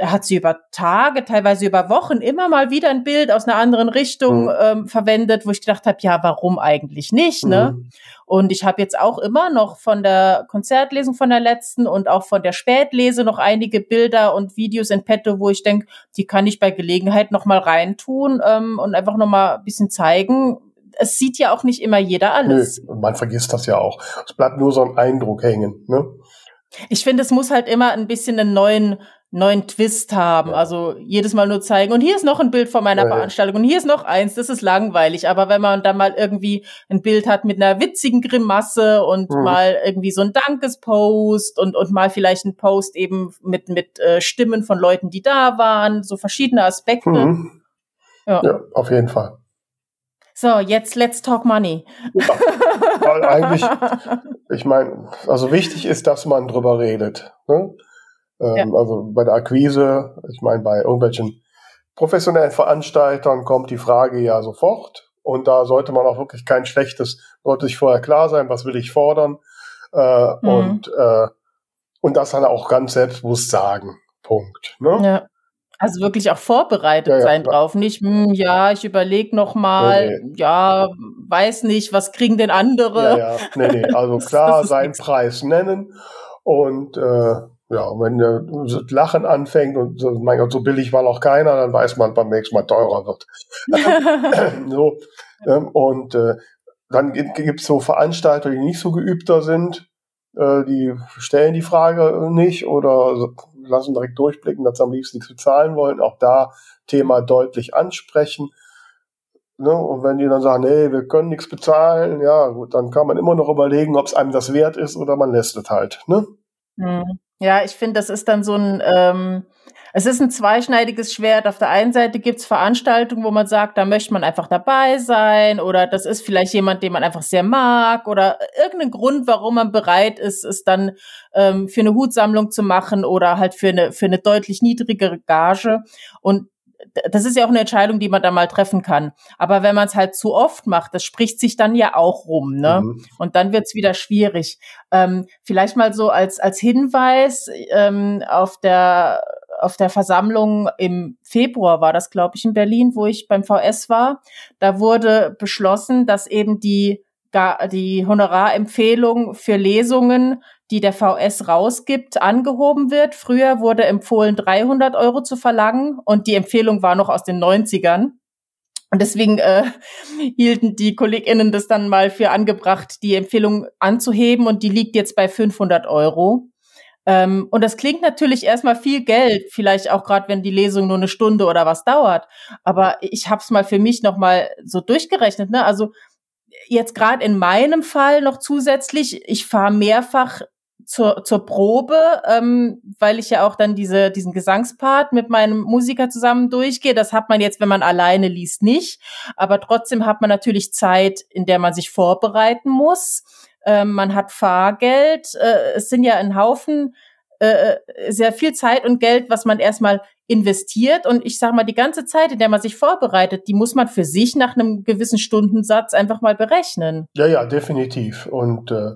hat sie über Tage, teilweise über Wochen immer mal wieder ein Bild aus einer anderen Richtung mhm. ähm, verwendet, wo ich gedacht habe, ja, warum eigentlich nicht, ne? Mhm. Und ich habe jetzt auch immer noch von der Konzertlesung von der letzten und auch von der Spätlese noch einige Bilder und Videos in petto, wo ich denke, die kann ich bei Gelegenheit noch mal reintun ähm, und einfach noch mal ein bisschen zeigen, es sieht ja auch nicht immer jeder alles. Nö, man vergisst das ja auch. Es bleibt nur so ein Eindruck hängen. Ne? Ich finde, es muss halt immer ein bisschen einen neuen neuen Twist haben. Ja. Also jedes Mal nur zeigen, und hier ist noch ein Bild von meiner ja, Veranstaltung und hier ist noch eins, das ist langweilig. Aber wenn man dann mal irgendwie ein Bild hat mit einer witzigen Grimasse und mhm. mal irgendwie so ein Dankespost und, und mal vielleicht ein Post eben mit, mit äh, Stimmen von Leuten, die da waren, so verschiedene Aspekte. Mhm. Ja. ja, auf jeden Fall. So, jetzt let's talk money. Ja, weil eigentlich, ich meine, also wichtig ist, dass man drüber redet. Ne? Ähm, ja. Also bei der Akquise, ich meine, bei irgendwelchen professionellen Veranstaltern kommt die Frage ja sofort. Und da sollte man auch wirklich kein schlechtes, sollte sich vorher klar sein, was will ich fordern. Äh, mhm. Und, äh, und das dann auch ganz selbstbewusst sagen. Punkt. Ne? Ja. Also wirklich auch vorbereitet ja, ja, sein drauf. Nicht, hm, ja, ich überlege noch mal, nee, nee. ja, weiß nicht, was kriegen denn andere? Ja, ja, nee, nee. Also klar, seinen Preis nennen und äh, ja, und wenn äh, Lachen anfängt und so, mein Gott, so billig war noch keiner, dann weiß man beim nächsten Mal teurer wird. so, ähm, und äh, dann gibt es so Veranstalter, die nicht so geübter sind, äh, die stellen die Frage nicht oder lassen direkt durchblicken, dass sie am liebsten nichts bezahlen wollen. Auch da Thema deutlich ansprechen. Ne? Und wenn die dann sagen, nee, wir können nichts bezahlen, ja gut, dann kann man immer noch überlegen, ob es einem das wert ist oder man lässt es halt. Ne? Mhm. Ja, ich finde, das ist dann so ein, ähm, es ist ein zweischneidiges Schwert. Auf der einen Seite gibt's Veranstaltungen, wo man sagt, da möchte man einfach dabei sein oder das ist vielleicht jemand, den man einfach sehr mag oder irgendein Grund, warum man bereit ist, es dann ähm, für eine Hutsammlung zu machen oder halt für eine, für eine deutlich niedrigere Gage. Und das ist ja auch eine Entscheidung, die man da mal treffen kann. Aber wenn man es halt zu oft macht, das spricht sich dann ja auch rum, ne? Mhm. Und dann wird's wieder schwierig. Ähm, vielleicht mal so als als Hinweis ähm, auf der auf der Versammlung im Februar war das, glaube ich, in Berlin, wo ich beim VS war. Da wurde beschlossen, dass eben die die Honorarempfehlung für Lesungen die der VS rausgibt, angehoben wird. Früher wurde empfohlen, 300 Euro zu verlangen und die Empfehlung war noch aus den 90ern. Und deswegen äh, hielten die KollegInnen das dann mal für angebracht, die Empfehlung anzuheben und die liegt jetzt bei 500 Euro. Ähm, und das klingt natürlich erstmal viel Geld, vielleicht auch gerade, wenn die Lesung nur eine Stunde oder was dauert. Aber ich habe es mal für mich noch mal so durchgerechnet. Ne? Also jetzt gerade in meinem Fall noch zusätzlich, ich fahre mehrfach zur, zur Probe, ähm, weil ich ja auch dann diese, diesen Gesangspart mit meinem Musiker zusammen durchgehe. Das hat man jetzt, wenn man alleine liest, nicht. Aber trotzdem hat man natürlich Zeit, in der man sich vorbereiten muss. Ähm, man hat Fahrgeld. Äh, es sind ja ein Haufen äh, sehr viel Zeit und Geld, was man erstmal investiert. Und ich sage mal, die ganze Zeit, in der man sich vorbereitet, die muss man für sich nach einem gewissen Stundensatz einfach mal berechnen. Ja, ja, definitiv. Und äh,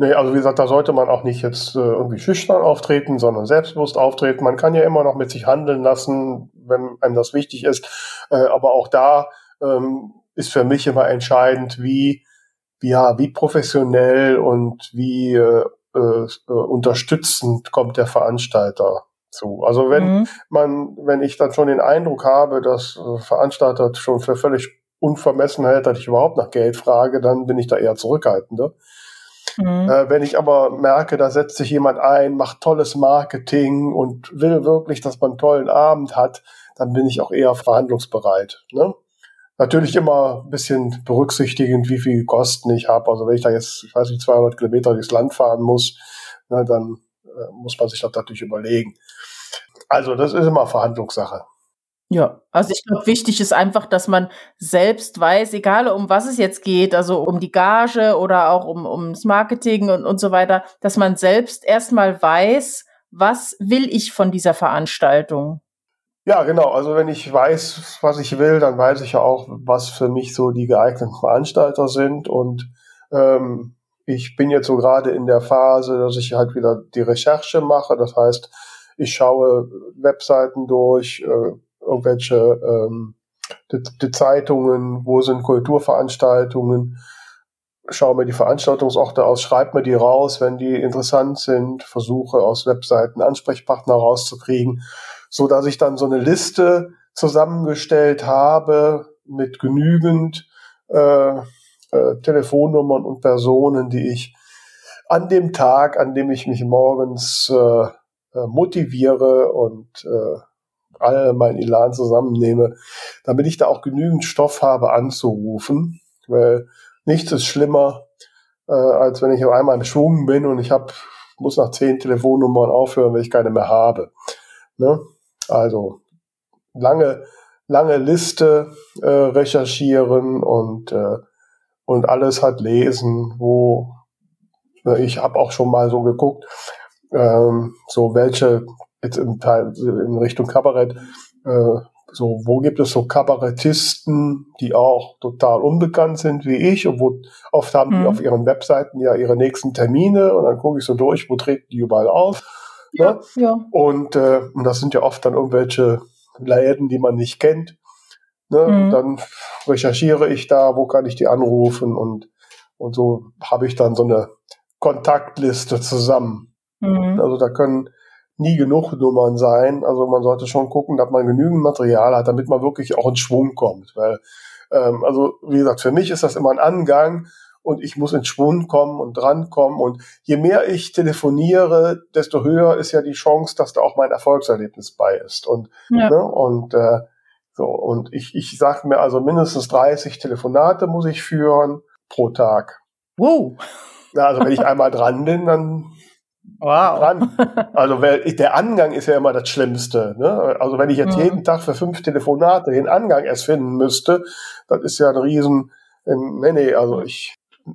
Nee, also wie gesagt, da sollte man auch nicht jetzt äh, irgendwie schüchtern auftreten, sondern selbstbewusst auftreten. Man kann ja immer noch mit sich handeln lassen, wenn einem das wichtig ist. Äh, aber auch da ähm, ist für mich immer entscheidend, wie, ja, wie professionell und wie äh, äh, unterstützend kommt der Veranstalter zu. Also wenn mhm. man, wenn ich dann schon den Eindruck habe, dass äh, Veranstalter schon für völlig unvermessen hält, dass ich überhaupt nach Geld frage, dann bin ich da eher zurückhaltender. Mhm. Äh, wenn ich aber merke, da setzt sich jemand ein, macht tolles Marketing und will wirklich, dass man einen tollen Abend hat, dann bin ich auch eher verhandlungsbereit. Ne? Natürlich immer ein bisschen berücksichtigend, wie viel Kosten ich habe. Also wenn ich da jetzt, ich weiß nicht, 200 Kilometer durchs Land fahren muss, ne, dann äh, muss man sich das natürlich überlegen. Also das ist immer Verhandlungssache. Ja, also ich glaube, wichtig ist einfach, dass man selbst weiß, egal um was es jetzt geht, also um die Gage oder auch um ums Marketing und, und so weiter, dass man selbst erstmal weiß, was will ich von dieser Veranstaltung. Ja, genau. Also wenn ich weiß, was ich will, dann weiß ich ja auch, was für mich so die geeigneten Veranstalter sind. Und ähm, ich bin jetzt so gerade in der Phase, dass ich halt wieder die Recherche mache. Das heißt, ich schaue Webseiten durch, äh, irgendwelche ähm, die, die Zeitungen, wo sind Kulturveranstaltungen, schaue mir die Veranstaltungsorte aus, schreibe mir die raus, wenn die interessant sind, versuche aus Webseiten Ansprechpartner rauszukriegen, so dass ich dann so eine Liste zusammengestellt habe mit genügend äh, äh, Telefonnummern und Personen, die ich an dem Tag, an dem ich mich morgens äh, äh motiviere und äh, all mein Elan zusammennehme, damit ich da auch genügend Stoff habe anzurufen, weil nichts ist schlimmer, äh, als wenn ich auf einmal im Schwung bin und ich hab, muss nach zehn Telefonnummern aufhören, wenn ich keine mehr habe. Ne? Also lange, lange Liste äh, recherchieren und, äh, und alles hat lesen, wo ne, ich habe auch schon mal so geguckt, ähm, so welche jetzt im Teil in Richtung Kabarett, äh, so, wo gibt es so Kabarettisten, die auch total unbekannt sind wie ich und wo oft haben mhm. die auf ihren Webseiten ja ihre nächsten Termine und dann gucke ich so durch, wo treten die überall auf. Ja, ne? ja. Und, äh, und das sind ja oft dann irgendwelche Läden, die man nicht kennt. Ne? Mhm. Dann recherchiere ich da, wo kann ich die anrufen und, und so habe ich dann so eine Kontaktliste zusammen. Mhm. Also da können nie genug Nummern sein. Also man sollte schon gucken, dass man genügend Material hat, damit man wirklich auch in Schwung kommt. Weil, ähm, also wie gesagt, für mich ist das immer ein Angang und ich muss in Schwung kommen und drankommen. Und je mehr ich telefoniere, desto höher ist ja die Chance, dass da auch mein Erfolgserlebnis bei ist. Und, ja. ne, und äh, so, und ich, ich sage mir also mindestens 30 Telefonate muss ich führen pro Tag. Wow. Also wenn ich einmal dran bin, dann Wow. Dran. Also der Angang ist ja immer das Schlimmste. Ne? Also wenn ich jetzt mhm. jeden Tag für fünf Telefonate den Angang erst finden müsste, das ist ja ein Riesen. Nee, nee, also ich.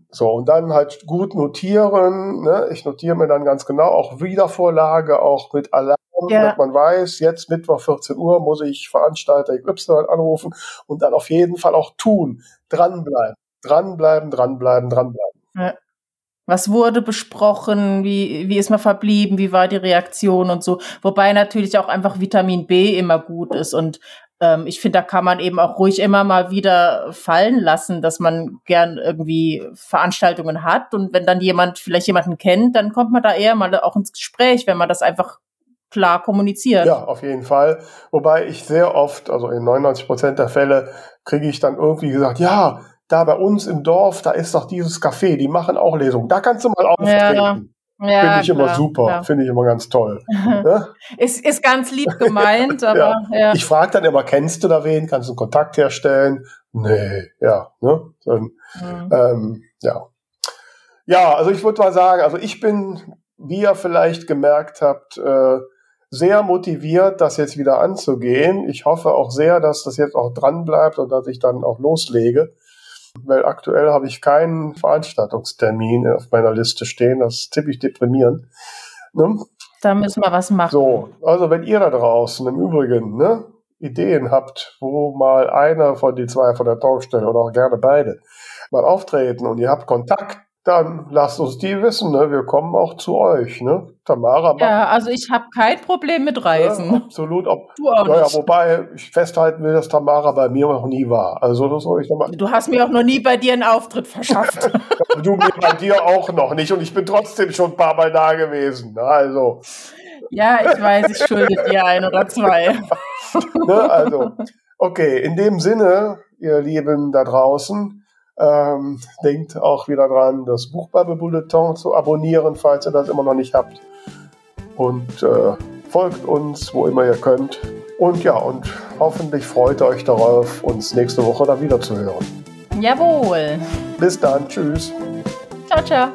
So, und dann halt gut notieren. Ne? Ich notiere mir dann ganz genau auch Wiedervorlage, auch mit Alarm, ja. dass man weiß, jetzt Mittwoch 14 Uhr muss ich Veranstalter XY anrufen und dann auf jeden Fall auch tun. Dranbleiben, dranbleiben, dranbleiben, dranbleiben. Ja. Was wurde besprochen? Wie, wie ist man verblieben? Wie war die Reaktion und so? Wobei natürlich auch einfach Vitamin B immer gut ist. Und ähm, ich finde, da kann man eben auch ruhig immer mal wieder fallen lassen, dass man gern irgendwie Veranstaltungen hat. Und wenn dann jemand vielleicht jemanden kennt, dann kommt man da eher mal auch ins Gespräch, wenn man das einfach klar kommuniziert. Ja, auf jeden Fall. Wobei ich sehr oft, also in 99 Prozent der Fälle, kriege ich dann irgendwie gesagt, ja, da bei uns im Dorf, da ist doch dieses Café, die machen auch Lesungen. Da kannst du mal auftreten. Ja. Ja, Finde ich klar, immer super, finde ich immer ganz toll. ja? ist, ist ganz lieb gemeint, aber ja. ja. Ich frage dann immer, kennst du da wen? Kannst du einen Kontakt herstellen? Nee, ja. Ne? Dann, mhm. ähm, ja. ja, also ich würde mal sagen, also ich bin, wie ihr vielleicht gemerkt habt, äh, sehr motiviert, das jetzt wieder anzugehen. Ich hoffe auch sehr, dass das jetzt auch dran bleibt und dass ich dann auch loslege weil aktuell habe ich keinen Veranstaltungstermin auf meiner Liste stehen. Das ist ziemlich deprimierend. Ne? Da müssen wir was machen. So, also wenn ihr da draußen im Übrigen ne, Ideen habt, wo mal einer von die zwei von der Talkstelle oder auch gerne beide mal auftreten und ihr habt Kontakt dann lasst uns die wissen, ne? Wir kommen auch zu euch, ne? Tamara. Ja, also ich habe kein Problem mit Reisen. Ja, absolut. Ob, du auch naja, wobei ich festhalten will, dass Tamara bei mir noch nie war. Also das soll ich nochmal. Du hast mir auch noch nie bei dir einen Auftritt verschafft. du mir bei dir auch noch nicht und ich bin trotzdem schon ein paar Mal da gewesen. Ne? Also. Ja, ich weiß, ich schulde dir ein oder zwei. ne? Also, okay, in dem Sinne, ihr Lieben da draußen, ähm, denkt auch wieder dran, das Buchbubble Bulletin zu abonnieren, falls ihr das immer noch nicht habt. Und äh, folgt uns, wo immer ihr könnt. Und ja, und hoffentlich freut ihr euch darauf, uns nächste Woche dann wieder zu hören. Jawohl. Bis dann. Tschüss. Ciao, ciao.